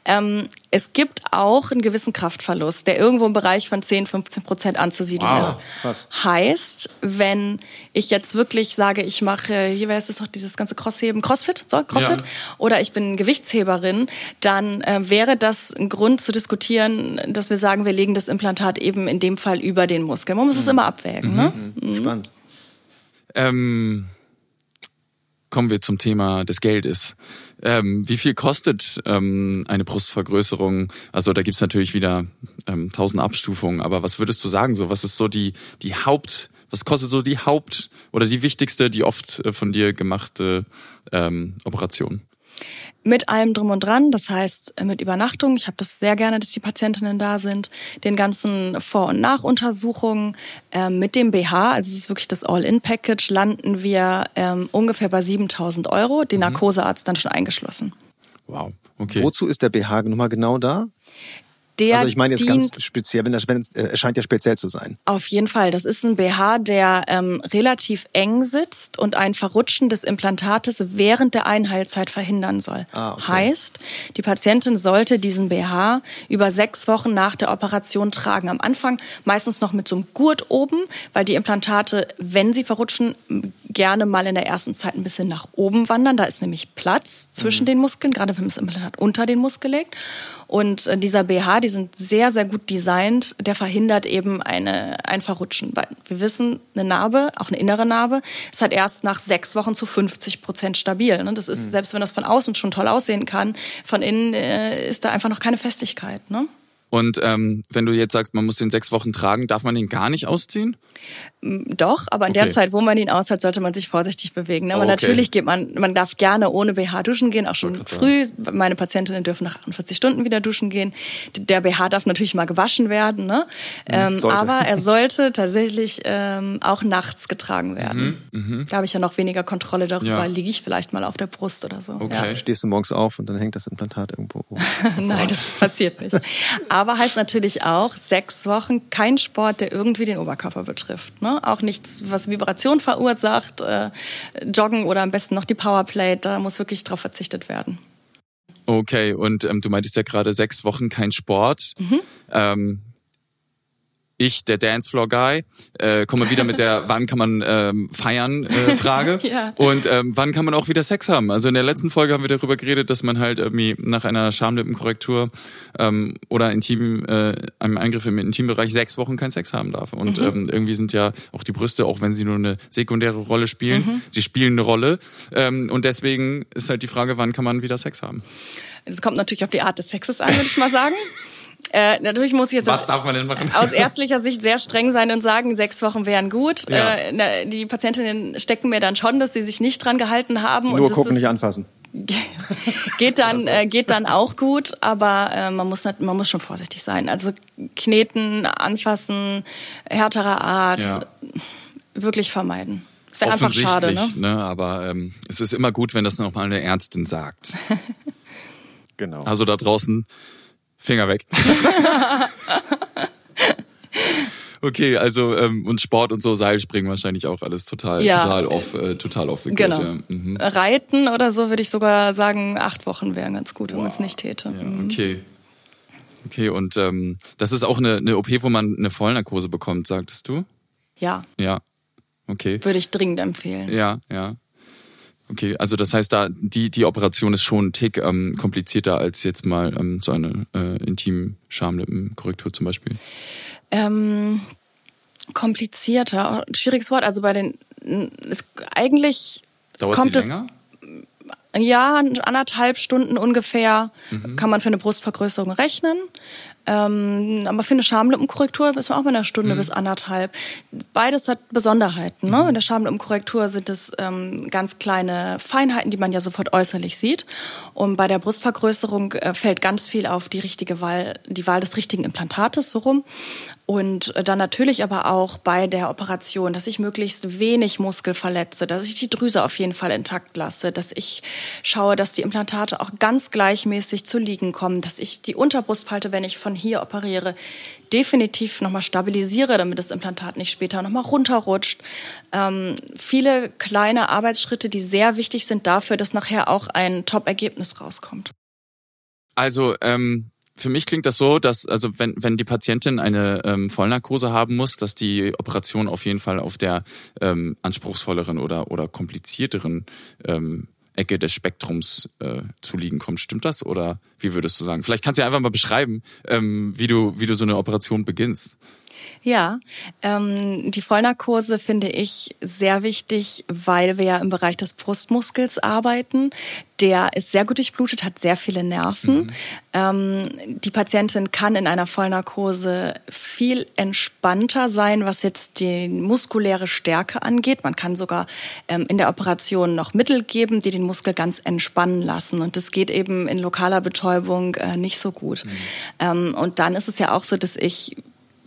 Ähm, es gibt auch einen gewissen Kraftverlust, der irgendwo im Bereich von 10, 15 Prozent anzusiedeln wow. ist. Krass. Heißt, wenn ich jetzt wirklich sage, ich mache, hier wäre es doch dieses ganze Crossheben, Crossfit, so, Crossfit, ja. oder ich bin Gewichtsheberin, dann äh, wäre das ein Grund zu diskutieren, dass wir sagen, wir legen das Implantat eben in dem Fall über den Muskel. Man muss mhm. es immer abwägen. Ne? Mhm. Ne? Spannend. Ähm, kommen wir zum Thema des Geldes. Ähm, wie viel kostet ähm, eine Brustvergrößerung? Also da gibt's natürlich wieder ähm, tausend Abstufungen, aber was würdest du sagen? So, was ist so die, die Haupt, was kostet so die Haupt oder die wichtigste, die oft äh, von dir gemachte ähm, Operation? Mit allem drum und dran, das heißt mit Übernachtung. Ich habe das sehr gerne, dass die Patientinnen da sind, den ganzen Vor- und Nachuntersuchungen. Ähm, mit dem BH, also es ist wirklich das All-In-Package, landen wir ähm, ungefähr bei 7000 Euro, den mhm. Narkosearzt dann schon eingeschlossen. Wow, okay. Wozu ist der BH nochmal genau da? Der also ich meine jetzt ganz speziell, wenn das, wenn es äh, scheint ja speziell zu sein. Auf jeden Fall. Das ist ein BH, der ähm, relativ eng sitzt und ein Verrutschen des Implantates während der Einheilzeit verhindern soll. Ah, okay. Heißt, die Patientin sollte diesen BH über sechs Wochen nach der Operation tragen. Am Anfang meistens noch mit so einem Gurt oben, weil die Implantate, wenn sie verrutschen, gerne mal in der ersten Zeit ein bisschen nach oben wandern. Da ist nämlich Platz zwischen mhm. den Muskeln, gerade wenn man das Implantat unter den Muskel legt. Und äh, dieser BH, die sind sehr, sehr gut designt, der verhindert eben eine, ein Verrutschen. Weil wir wissen, eine Narbe, auch eine innere Narbe, ist halt erst nach sechs Wochen zu 50 Prozent stabil. Ne? Das ist, mhm. selbst wenn das von außen schon toll aussehen kann, von innen äh, ist da einfach noch keine Festigkeit. Ne? Und ähm, wenn du jetzt sagst, man muss den sechs Wochen tragen, darf man den gar nicht ausziehen? Doch, aber in okay. der Zeit, wo man ihn aushält, sollte man sich vorsichtig bewegen. Ne? Aber oh, okay. natürlich geht man, man darf gerne ohne BH duschen gehen, auch schon früh. Sagen. Meine Patientinnen dürfen nach 48 Stunden wieder duschen gehen. Der BH darf natürlich mal gewaschen werden, ne? Mhm, ähm, aber er sollte tatsächlich ähm, auch nachts getragen werden. Mhm, mh. Da habe ich ja noch weniger Kontrolle darüber. Ja. Liege ich vielleicht mal auf der Brust oder so. Okay. Ja. Stehst du morgens auf und dann hängt das Implantat irgendwo. Nein, das passiert nicht. Aber heißt natürlich auch sechs Wochen kein Sport, der irgendwie den Oberkörper betrifft. Ne? Auch nichts, was Vibration verursacht, äh, Joggen oder am besten noch die Powerplate, da muss wirklich drauf verzichtet werden. Okay, und ähm, du meintest ja gerade sechs Wochen kein Sport. Mhm. Ähm, ich, der Dancefloor-Guy, äh, komme wieder mit der Wann kann man ähm, feiern äh, Frage. ja. Und ähm, wann kann man auch wieder Sex haben? Also in der letzten Folge haben wir darüber geredet, dass man halt irgendwie nach einer Schamlippenkorrektur ähm, oder intim, äh, einem Eingriff im Intimbereich sechs Wochen keinen Sex haben darf. Und mhm. ähm, irgendwie sind ja auch die Brüste, auch wenn sie nur eine sekundäre Rolle spielen, mhm. sie spielen eine Rolle. Ähm, und deswegen ist halt die Frage, wann kann man wieder Sex haben? Es kommt natürlich auf die Art des Sexes an, würde ich mal sagen. Äh, natürlich muss ich jetzt Was darf man denn machen? aus ärztlicher Sicht sehr streng sein und sagen, sechs Wochen wären gut. Ja. Äh, die Patientinnen stecken mir dann schon, dass sie sich nicht dran gehalten haben. Nur und gucken, nicht anfassen. geht dann äh, geht dann auch gut, aber äh, man muss man muss schon vorsichtig sein. Also kneten, anfassen, härterer Art, ja. wirklich vermeiden. Das wäre einfach schade, ne? ne? Aber ähm, es ist immer gut, wenn das nochmal eine Ärztin sagt. genau. Also da draußen Finger weg. okay, also ähm, und Sport und so Seilspringen wahrscheinlich auch alles total ja. total off äh, total aufwickelt. Genau. Ja. Mhm. Reiten oder so würde ich sogar sagen, acht Wochen wären ganz gut, wenn wow. man es nicht täte. Ja, mhm. okay. Okay, und ähm, das ist auch eine, eine OP, wo man eine Vollnarkose bekommt, sagtest du? ja. Ja. Okay. Würde ich dringend empfehlen. Ja, ja. Okay, also das heißt, da die die Operation ist schon ein Tick ähm, komplizierter als jetzt mal ähm, so eine äh, intim Schamlippenkorrektur zum Beispiel. Ähm, komplizierter, schwieriges Wort. Also bei den ist eigentlich Dauert kommt sie es länger? ja anderthalb Stunden ungefähr kann man für eine Brustvergrößerung rechnen. Ähm, aber für eine Schamlippenkorrektur ist man auch bei einer Stunde bis anderthalb. Beides hat Besonderheiten. Ne? In der Schamlippenkorrektur sind es ähm, ganz kleine Feinheiten, die man ja sofort äußerlich sieht. Und bei der Brustvergrößerung äh, fällt ganz viel auf die richtige Wahl, die Wahl des richtigen Implantates so rum. Und dann natürlich aber auch bei der Operation, dass ich möglichst wenig Muskel verletze, dass ich die Drüse auf jeden Fall intakt lasse, dass ich schaue, dass die Implantate auch ganz gleichmäßig zu liegen kommen, dass ich die Unterbrustfalte, wenn ich von hier operiere, definitiv nochmal stabilisiere, damit das Implantat nicht später nochmal runterrutscht. Ähm, viele kleine Arbeitsschritte, die sehr wichtig sind dafür, dass nachher auch ein Top-Ergebnis rauskommt. Also ähm, für mich klingt das so, dass also wenn wenn die Patientin eine ähm, Vollnarkose haben muss, dass die Operation auf jeden Fall auf der ähm, anspruchsvolleren oder oder komplizierteren ähm, Ecke des Spektrums äh, zu liegen kommt. Stimmt das oder wie würdest du sagen? Vielleicht kannst du ja einfach mal beschreiben, ähm, wie du wie du so eine Operation beginnst. Ja, ähm, die Vollnarkose finde ich sehr wichtig, weil wir ja im Bereich des Brustmuskels arbeiten. Der ist sehr gut durchblutet, hat sehr viele Nerven. Mhm. Ähm, die Patientin kann in einer Vollnarkose viel entspannter sein, was jetzt die muskuläre Stärke angeht. Man kann sogar ähm, in der Operation noch Mittel geben, die den Muskel ganz entspannen lassen. Und das geht eben in lokaler Betäubung äh, nicht so gut. Mhm. Ähm, und dann ist es ja auch so, dass ich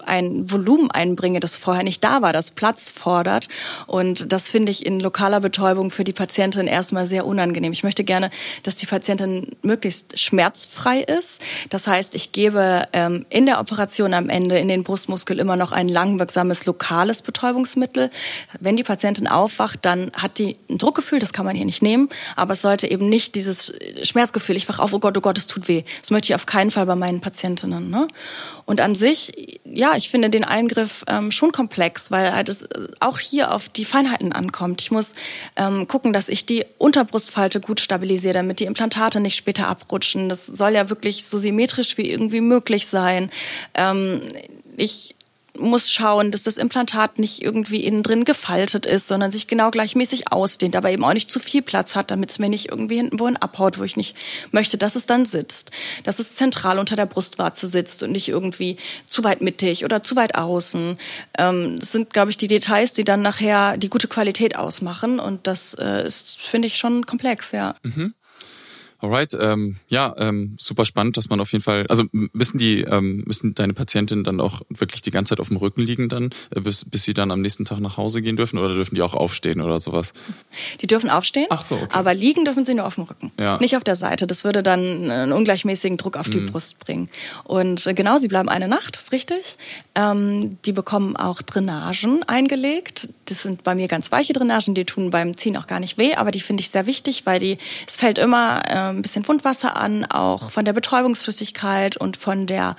ein Volumen einbringe, das vorher nicht da war, das Platz fordert. Und das finde ich in lokaler Betäubung für die Patientin erstmal sehr unangenehm. Ich möchte gerne, dass die Patientin möglichst schmerzfrei ist. Das heißt, ich gebe ähm, in der Operation am Ende in den Brustmuskel immer noch ein langwirksames lokales Betäubungsmittel. Wenn die Patientin aufwacht, dann hat die ein Druckgefühl, das kann man hier nicht nehmen, aber es sollte eben nicht dieses Schmerzgefühl, ich wach auf, oh Gott, oh Gott, es tut weh. Das möchte ich auf keinen Fall bei meinen Patientinnen. Ne? Und an sich, ja, ich finde den Eingriff ähm, schon komplex, weil halt es auch hier auf die Feinheiten ankommt. Ich muss ähm, gucken, dass ich die Unterbrustfalte gut stabilisiere, damit die Implantate nicht später abrutschen. Das soll ja wirklich so symmetrisch wie irgendwie möglich sein. Ähm, ich muss schauen, dass das Implantat nicht irgendwie innen drin gefaltet ist, sondern sich genau gleichmäßig ausdehnt, aber eben auch nicht zu viel Platz hat, damit es mir nicht irgendwie hinten wohin abhaut, wo ich nicht möchte, dass es dann sitzt. Dass es zentral unter der Brustwarze sitzt und nicht irgendwie zu weit mittig oder zu weit außen. Ähm, das sind, glaube ich, die Details, die dann nachher die gute Qualität ausmachen und das äh, ist, finde ich, schon komplex, ja. Mhm. Alright, ähm, ja, ähm, super spannend, dass man auf jeden Fall, also müssen die, ähm, müssen deine Patientinnen dann auch wirklich die ganze Zeit auf dem Rücken liegen dann, äh, bis, bis sie dann am nächsten Tag nach Hause gehen dürfen oder dürfen die auch aufstehen oder sowas? Die dürfen aufstehen, Ach so, okay. aber liegen dürfen sie nur auf dem Rücken, Ja. nicht auf der Seite. Das würde dann einen ungleichmäßigen Druck auf die Mhm. Brust bringen. Und äh, genau, sie bleiben eine Nacht, ist richtig. Ähm, die bekommen auch Drainagen eingelegt. Das sind bei mir ganz weiche Drainagen, die tun beim Ziehen auch gar nicht weh, aber die finde ich sehr wichtig, weil die, es fällt immer äh, ein bisschen Wundwasser an, auch von der Betäubungsflüssigkeit und von der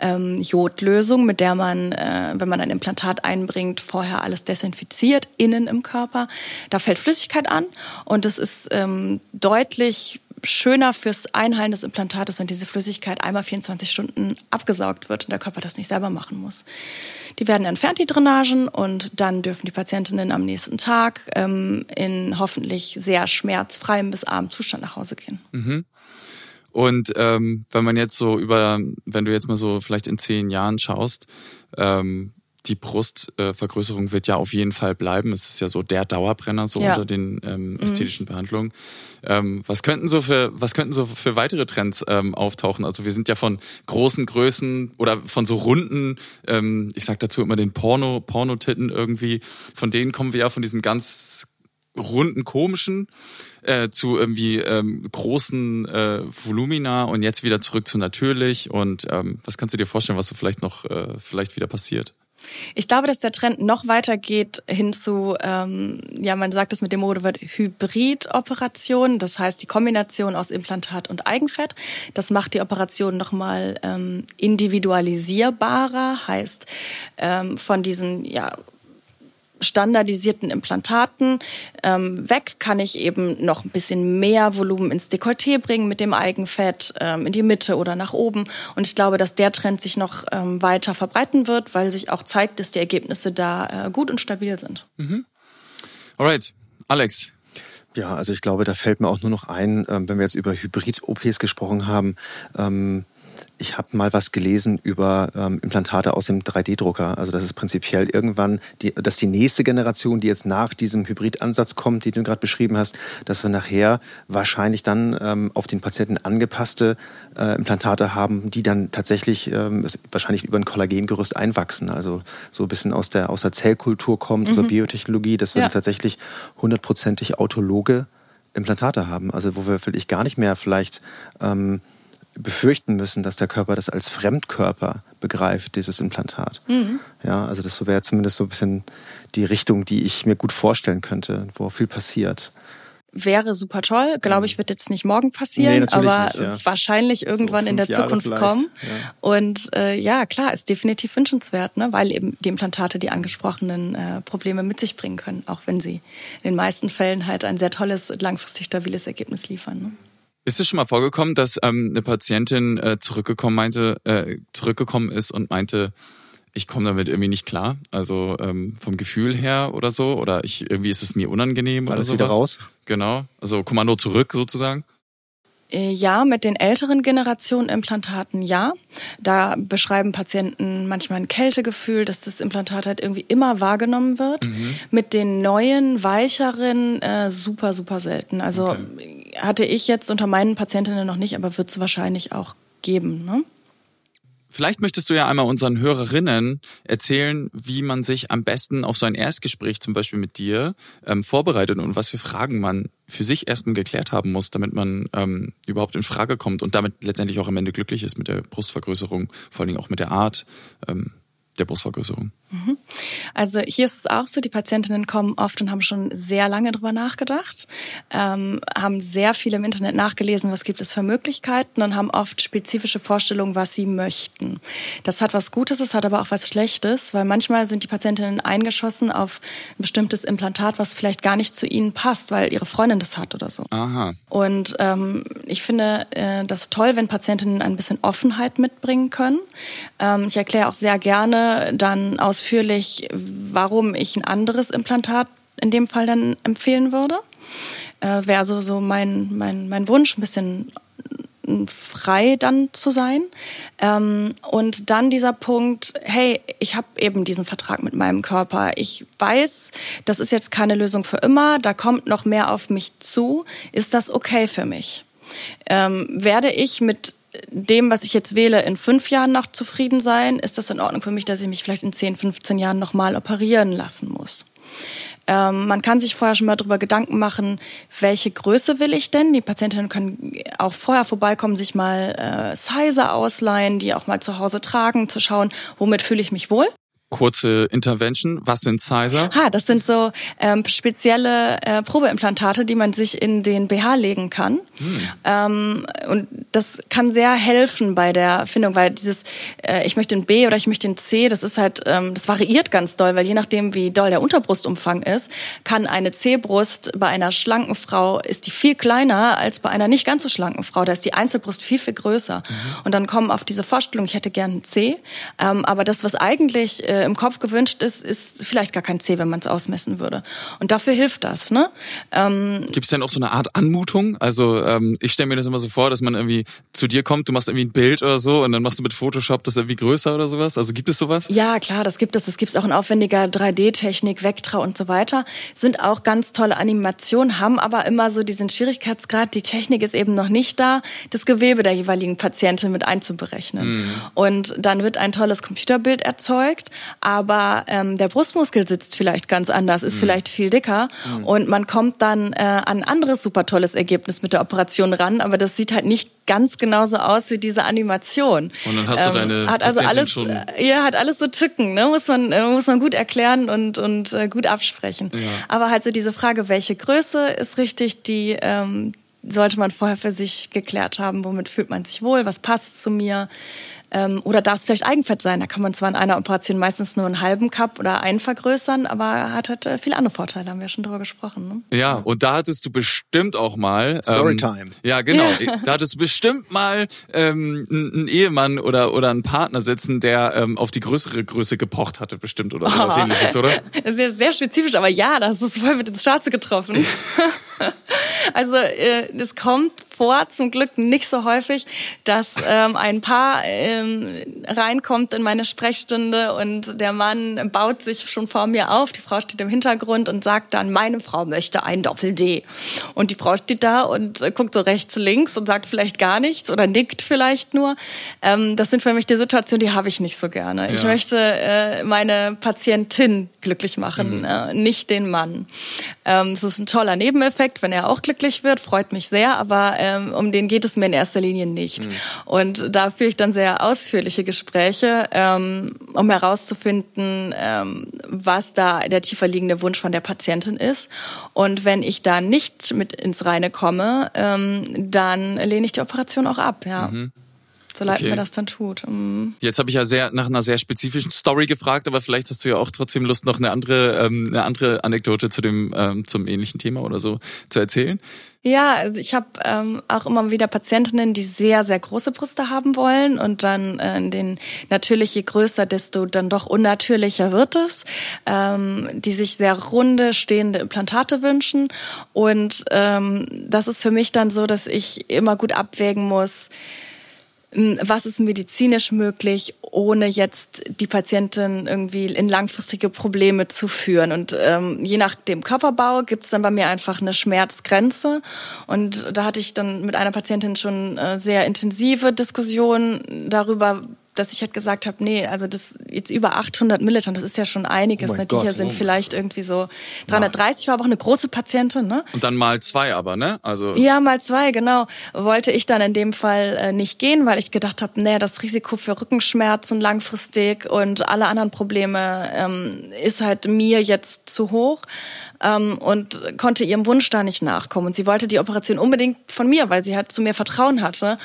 ähm, Jodlösung, mit der man, äh, wenn man ein Implantat einbringt, vorher alles desinfiziert, innen im Körper. Da fällt Flüssigkeit an und es ist ähm, deutlich schöner fürs Einheilen des Implantates, wenn diese Flüssigkeit einmal 24 Stunden abgesaugt wird und der Körper das nicht selber machen muss. Die werden entfernt, die Drainagen, und dann dürfen die Patientinnen am nächsten Tag ähm, in hoffentlich sehr schmerzfreiem bis armen Zustand nach Hause gehen. Und ähm, wenn man jetzt so über, wenn du jetzt mal so vielleicht in zehn Jahren schaust, ähm, die Brustvergrößerung Vergrößerung wird ja auf jeden Fall bleiben. Es ist ja so der Dauerbrenner so Ja. unter den ähm, ästhetischen Behandlungen. Ähm, was könnten so für was könnten so für weitere Trends ähm, auftauchen? Also wir sind ja von großen Größen oder von so runden, ähm, ich sag dazu immer den Porno Pornotitten irgendwie. Von denen kommen wir ja von diesen ganz runden komischen äh, zu irgendwie ähm, großen äh, Volumina und jetzt wieder zurück zu natürlich. Und ähm, was kannst du dir vorstellen, was so vielleicht noch äh, vielleicht wieder passiert? Ich glaube, dass der Trend noch weiter geht hin zu, ähm, ja, man sagt es mit dem Modewort Hybridoperation. Das heißt, die Kombination aus Implantat und Eigenfett. Das macht die Operation nochmal ähm, individualisierbarer. Heißt, ähm, von diesen, ja, standardisierten Implantaten ähm, weg kann ich eben noch ein bisschen mehr Volumen ins Dekolleté bringen mit dem Eigenfett ähm, in die Mitte oder nach oben. Und ich glaube, dass der Trend sich noch ähm, weiter verbreiten wird, weil sich auch zeigt, dass die Ergebnisse da äh, gut und stabil sind. Mhm. Alright, Alex. Ja, also ich glaube, da fällt mir auch nur noch ein, ähm, wenn wir jetzt über Hybrid-OPs gesprochen haben. Ich habe mal was gelesen über ähm, Implantate aus dem 3D-Drucker. Also das ist prinzipiell irgendwann, die, dass die nächste Generation, die jetzt nach diesem Hybridansatz kommt, den du gerade beschrieben hast, dass wir nachher wahrscheinlich dann ähm, auf den Patienten angepasste äh, Implantate haben, die dann tatsächlich ähm, wahrscheinlich über ein Kollagengerüst einwachsen. Also so ein bisschen aus der, aus der Zellkultur kommt, mhm. aus der. Biotechnologie, dass wir ja. tatsächlich hundertprozentig autologe Implantate haben. Also wo wir vielleicht gar nicht mehr vielleicht ähm, befürchten müssen, dass der Körper das als Fremdkörper begreift, dieses Implantat. Mhm. Ja, also das wäre zumindest so ein bisschen die Richtung, die ich mir gut vorstellen könnte, wo viel passiert. Wäre super toll, glaube ich, mhm. wird jetzt nicht morgen passieren, nee, aber nicht, ja. wahrscheinlich irgendwann so in der Zukunft kommen. Ja. Und äh, ja, klar, ist definitiv wünschenswert, ne? weil eben die Implantate die angesprochenen äh, Probleme mit sich bringen können, auch wenn sie in den meisten Fällen halt ein sehr tolles, langfristig stabiles Ergebnis liefern. Ne? Ist es schon mal vorgekommen, dass ähm, eine Patientin äh, zurückgekommen meinte, äh, zurückgekommen ist und meinte, ich komme damit irgendwie nicht klar, also ähm, vom Gefühl her oder so, oder ich irgendwie ist es mir unangenehm War oder so. wieder raus? Genau, also Kommando zurück sozusagen. Äh, ja, mit den älteren Generationen Implantaten ja. Da beschreiben Patienten manchmal ein Kältegefühl, dass das Implantat halt irgendwie immer wahrgenommen wird. Mhm. Mit den neuen, weicheren äh, super, super selten. Also okay. hatte ich jetzt unter meinen Patientinnen noch nicht, aber wird es wahrscheinlich auch geben. Ne? Vielleicht möchtest du ja einmal unseren Hörerinnen erzählen, wie man sich am besten auf so ein Erstgespräch zum Beispiel mit dir ähm, vorbereitet und was für Fragen man für sich erstmal geklärt haben muss, damit man ähm, überhaupt in Frage kommt und damit letztendlich auch am Ende glücklich ist mit der Brustvergrößerung, vor allen Dingen auch mit der Art ähm, der Brustvergrößerung. Mhm. Also hier ist es auch so, die Patientinnen kommen oft und haben schon sehr lange drüber nachgedacht, ähm, haben sehr viel im Internet nachgelesen, was gibt es für Möglichkeiten und haben oft spezifische Vorstellungen, was sie möchten. Das hat was Gutes, es hat aber auch was Schlechtes, weil manchmal sind die Patientinnen eingeschossen auf ein bestimmtes Implantat, was vielleicht gar nicht zu ihnen passt, weil ihre Freundin das hat oder so. Aha. Und ähm, ich finde äh, das toll, wenn Patientinnen ein bisschen Offenheit mitbringen können. Ähm, ich erkläre auch sehr gerne dann aus ausführlich, warum ich ein anderes Implantat in dem Fall dann empfehlen würde. Äh, Wäre so, so mein, mein, mein Wunsch, ein bisschen frei dann zu sein. Ähm, und dann dieser Punkt, hey, ich habe eben diesen Vertrag mit meinem Körper. Ich weiß, das ist jetzt keine Lösung für immer, da kommt noch mehr auf mich zu. Ist das okay für mich? Ähm, werde ich mit dem, was ich jetzt wähle, in fünf Jahren noch zufrieden sein? Ist das in Ordnung für mich, dass ich mich vielleicht in 10, 15 Jahren nochmal operieren lassen muss? Ähm, man kann sich vorher schon mal darüber Gedanken machen, welche Größe will ich denn? Die Patientinnen können auch vorher vorbeikommen, sich mal äh, Sizer ausleihen, die auch mal zu Hause tragen, zu schauen, womit fühle ich mich wohl. Kurze Intervention. Was sind Sizer? Ha, das sind so ähm, spezielle äh, Probeimplantate, die man sich in den BH legen kann. Hm. Ähm, und das kann sehr helfen bei der Findung, weil dieses, äh, ich möchte ein B oder ich möchte ein C, das ist halt, ähm, das variiert ganz doll, weil je nachdem, wie doll der Unterbrustumfang ist, kann eine C-Brust bei einer schlanken Frau ist die viel kleiner als bei einer nicht ganz so schlanken Frau. Da ist die Einzelbrust viel viel größer. Mhm. Und dann kommen auf diese Vorstellung, ich hätte gern ein C, ähm, aber das, was eigentlich äh, im Kopf gewünscht ist, ist vielleicht gar kein C, wenn man es ausmessen würde. Und dafür hilft das. Ne? Ähm, Gibt es denn auch so eine Art Anmutung? Also ähm, ich stelle mir das immer so vor, dass man irgendwie zu dir kommt, du machst irgendwie ein Bild oder so und dann machst du mit Photoshop das irgendwie größer oder sowas. Also gibt es sowas? Ja, klar, das gibt es. Das gibt es auch in aufwendiger 3D-Technik, Vectra und so weiter. Sind auch ganz tolle Animationen, haben aber immer so diesen Schwierigkeitsgrad. Die Technik ist eben noch nicht da, das Gewebe der jeweiligen Patientin mit einzuberechnen. Mhm. Und dann wird ein tolles Computerbild erzeugt, aber ähm, der Brustmuskel sitzt vielleicht ganz anders, ist mhm. vielleicht viel dicker mhm. und man kommt dann äh, an ein anderes super tolles Ergebnis mit der Operation ran, aber das sieht halt nicht ganz genauso aus wie diese Animation. Und dann hast ähm, du deine hat also alles, schon äh, ja, hat alles so Tücken, ne? muss man äh, muss man gut erklären und und äh, gut absprechen. Ja. Aber halt so diese Frage, welche Größe ist richtig, die ähm, sollte man vorher für sich geklärt haben, womit fühlt man sich wohl, was passt zu mir. Ähm, oder darf es vielleicht Eigenfett sein? Da kann man zwar in einer Operation meistens nur einen halben Cup oder einen vergrößern, aber hat halt äh, viele andere Vorteile, haben wir schon drüber gesprochen. Ne? Ja, und da hattest du bestimmt auch mal. Storytime. Ähm, ja, genau. Ja. Da hattest du bestimmt mal ähm, einen Ehemann oder, oder einen Partner sitzen, der ähm, auf die größere Größe gepocht hatte, bestimmt oder sowas oh. ähnliches, oder? Sehr, sehr spezifisch, aber ja, das ist voll mit ins Schwarze getroffen. also äh, es kommt vor, zum Glück nicht so häufig, dass ähm, ein Paar ähm, reinkommt in meine Sprechstunde und der Mann baut sich schon vor mir auf. Die Frau steht im Hintergrund und sagt dann, meine Frau möchte ein Doppel-D. Und die Frau steht da und äh, guckt so rechts, links und sagt vielleicht gar nichts oder nickt vielleicht nur. Ähm, das sind für mich die Situationen, die habe ich nicht so gerne. Ja. Ich möchte äh, meine Patientin glücklich machen, mhm. äh, nicht den Mann. Ähm, das ist ein toller Nebeneffekt, wenn er auch glücklich wird, freut mich sehr, aber ähm, um den geht es mir in erster Linie nicht. Mhm. Und da führe ich dann sehr ausführliche Gespräche, ähm, um herauszufinden, ähm, was da der tiefer liegende Wunsch von der Patientin ist. Und wenn ich da nicht mit ins Reine komme, ähm, dann lehne ich die Operation auch ab. Ja. Mhm so leid okay. mir das dann tut. Mhm. Jetzt habe ich ja sehr nach einer sehr spezifischen Story gefragt, aber vielleicht hast du ja auch trotzdem Lust, noch eine andere, ähm, eine andere Anekdote zu dem ähm, zum ähnlichen Thema oder so zu erzählen. Ja, also ich habe ähm, auch immer wieder Patientinnen, die sehr, sehr große Brüste haben wollen und dann äh, den natürlich je größer, desto dann doch unnatürlicher wird es, ähm, die sich sehr runde, stehende Implantate wünschen. Und ähm, das ist für mich dann so, dass ich immer gut abwägen muss, was ist medizinisch möglich, ohne jetzt die Patientin irgendwie in langfristige Probleme zu führen. Und ähm, je nach dem Körperbau gibt es dann bei mir einfach eine Schmerzgrenze. Und da hatte ich dann mit einer Patientin schon äh, sehr intensive Diskussionen darüber, dass ich halt gesagt habe, nee, also das jetzt über 800 Milliliter, das ist ja schon einiges. Oh ne? Die hier sind oh vielleicht irgendwie so 330, ja. war aber auch eine große Patientin. Ne? Und dann mal zwei aber, ne? Also ja, mal zwei, genau. Wollte ich dann in dem Fall äh, nicht gehen, weil ich gedacht habe, nee, das Risiko für Rückenschmerzen langfristig und alle anderen Probleme ähm, ist halt mir jetzt zu hoch ähm, und konnte ihrem Wunsch da nicht nachkommen. Und sie wollte die Operation unbedingt von mir, weil sie halt zu mir Vertrauen hatte.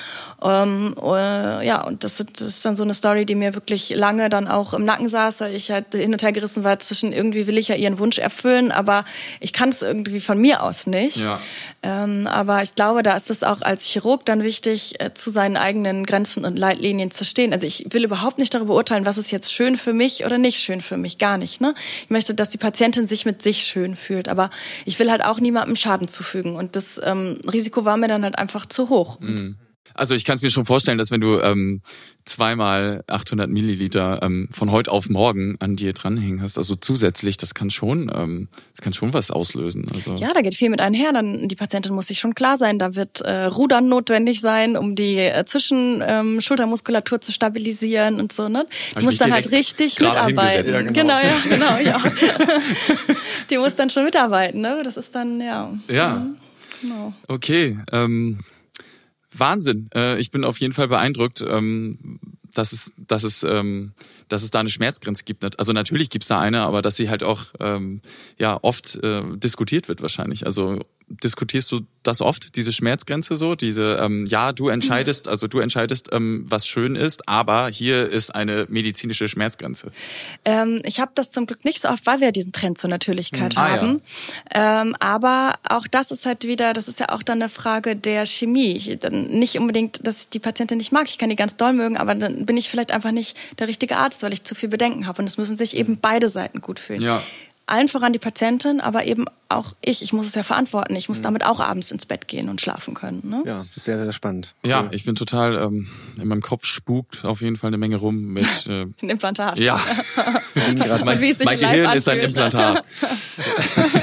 Ähm, äh, ja, und das, das ist dann so eine Story, die mir wirklich lange dann auch im Nacken saß, weil ich halt hin und her gerissen war zwischen irgendwie will ich ja ihren Wunsch erfüllen, aber ich kann es irgendwie von mir aus nicht. Ja. Ähm, aber ich glaube, da ist es auch als Chirurg dann wichtig, äh, zu seinen eigenen Grenzen und Leitlinien zu stehen. Also ich will überhaupt nicht darüber urteilen, was ist jetzt schön für mich oder nicht schön für mich. Gar nicht. Ne? Ich möchte, dass die Patientin sich mit sich schön fühlt. Aber ich will halt auch niemandem Schaden zufügen. Und das ähm, Risiko war mir dann halt einfach zu hoch. Mhm. Also ich kann es mir schon vorstellen, dass wenn du ähm, zweimal 800 Milliliter ähm, von heute auf morgen an dir dranhängen hast, also zusätzlich, das kann schon, ähm, das kann schon was auslösen. Also ja, da geht viel mit einher. Dann die Patientin muss sich schon klar sein, da wird äh, Rudern notwendig sein, um die äh, Zwischenschultermuskulatur ähm, zu stabilisieren und so. Ne? Die muss dann halt richtig mitarbeiten. Ja, genau. genau, ja, genau, ja. die muss dann schon mitarbeiten. Ne? Das ist dann ja. Ja. Mhm. Genau. Okay. Ähm, Wahnsinn. Äh, ich bin auf jeden Fall beeindruckt, ähm, dass es, dass es, ähm, dass es da eine Schmerzgrenze gibt. Also natürlich gibt's da eine, aber dass sie halt auch ähm, ja oft äh, diskutiert wird wahrscheinlich. Also diskutierst du das oft, diese Schmerzgrenze so, diese, ähm, ja, du entscheidest, also du entscheidest, ähm, was schön ist, aber hier ist eine medizinische Schmerzgrenze. Ähm, ich habe das zum Glück nicht so oft, weil wir diesen Trend zur Natürlichkeit hm. ah, haben. Ja. Ähm, aber auch das ist halt wieder, das ist ja auch dann eine Frage der Chemie. Ich, dann nicht unbedingt, dass ich die Patientin nicht mag, ich kann die ganz doll mögen, aber dann bin ich vielleicht einfach nicht der richtige Arzt, weil ich zu viel Bedenken habe. Und es müssen sich eben beide Seiten gut fühlen. Ja allen voran die Patientin, aber eben auch ich. Ich muss es ja verantworten. Ich muss mhm. damit auch abends ins Bett gehen und schlafen können. Ne? Ja, sehr, sehr spannend. Ja, ich bin total, ähm, in meinem Kopf spukt auf jeden Fall eine Menge rum mit... Äh, ein Implantat. Ja. mein, mein Gehirn ist ein Implantat.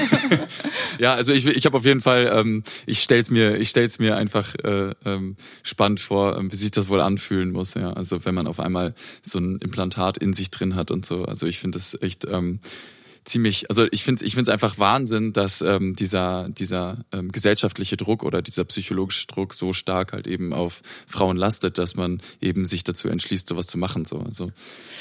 ja, also ich, ich habe auf jeden Fall, ähm, ich stell's mir, ich stell's mir einfach äh, ähm, spannend vor, ähm, wie sich das wohl anfühlen muss. Ja, also wenn man auf einmal so ein Implantat in sich drin hat und so. Also ich finde das echt... Ähm, ziemlich, also ich finde ich finde es einfach Wahnsinn, dass ähm, dieser dieser ähm, gesellschaftliche Druck oder dieser psychologische Druck so stark halt eben auf Frauen lastet, dass man eben sich dazu entschließt, sowas zu machen. So, also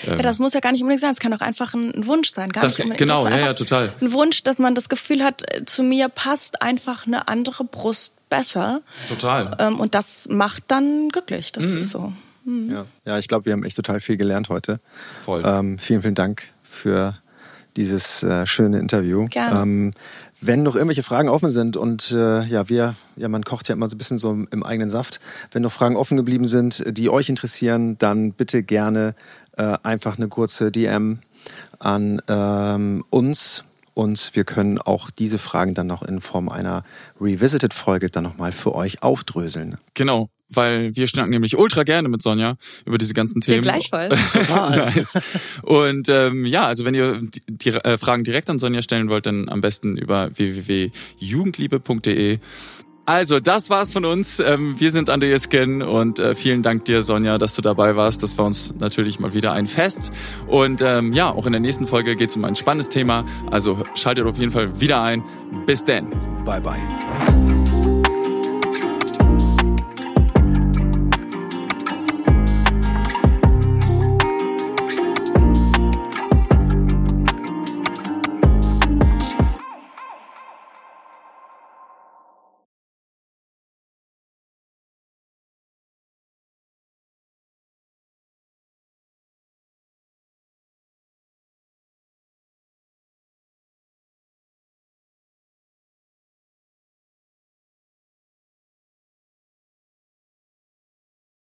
ähm, ja, das muss ja gar nicht unbedingt sein. Es kann auch einfach ein Wunsch sein, gar das, nicht Genau, ja, ja, total. Ein Wunsch, dass man das Gefühl hat, äh, zu mir passt einfach eine andere Brust besser. Total. Ähm, und das macht dann glücklich. Das mhm. ist so. Mhm. Ja. ja, ich glaube, wir haben echt total viel gelernt heute. Voll. Ähm, vielen, vielen Dank für dieses äh, schöne Interview. Gerne. Ähm, wenn noch irgendwelche Fragen offen sind und äh, ja, wir, ja, man kocht ja immer so ein bisschen so im eigenen Saft. Wenn noch Fragen offen geblieben sind, die euch interessieren, dann bitte gerne äh, einfach eine kurze DM an ähm, uns und wir können auch diese Fragen dann noch in Form einer Revisited-Folge dann nochmal für euch aufdröseln. Genau, weil wir schnacken nämlich ultra gerne mit Sonja über diese ganzen Themen. Ja, gleichfalls. nice. Und ähm, ja, also wenn ihr die, die äh, Fragen direkt an Sonja stellen wollt, dann am besten über www.jugendliebe.de. Also, das war's von uns. Ähm, wir sind Andreas Skin und äh, vielen Dank dir, Sonja, dass du dabei warst. Das war uns natürlich mal wieder ein Fest. Und ähm, ja, auch in der nächsten Folge geht's um ein spannendes Thema. Also schaltet auf jeden Fall wieder ein. Bis denn. Bye bye.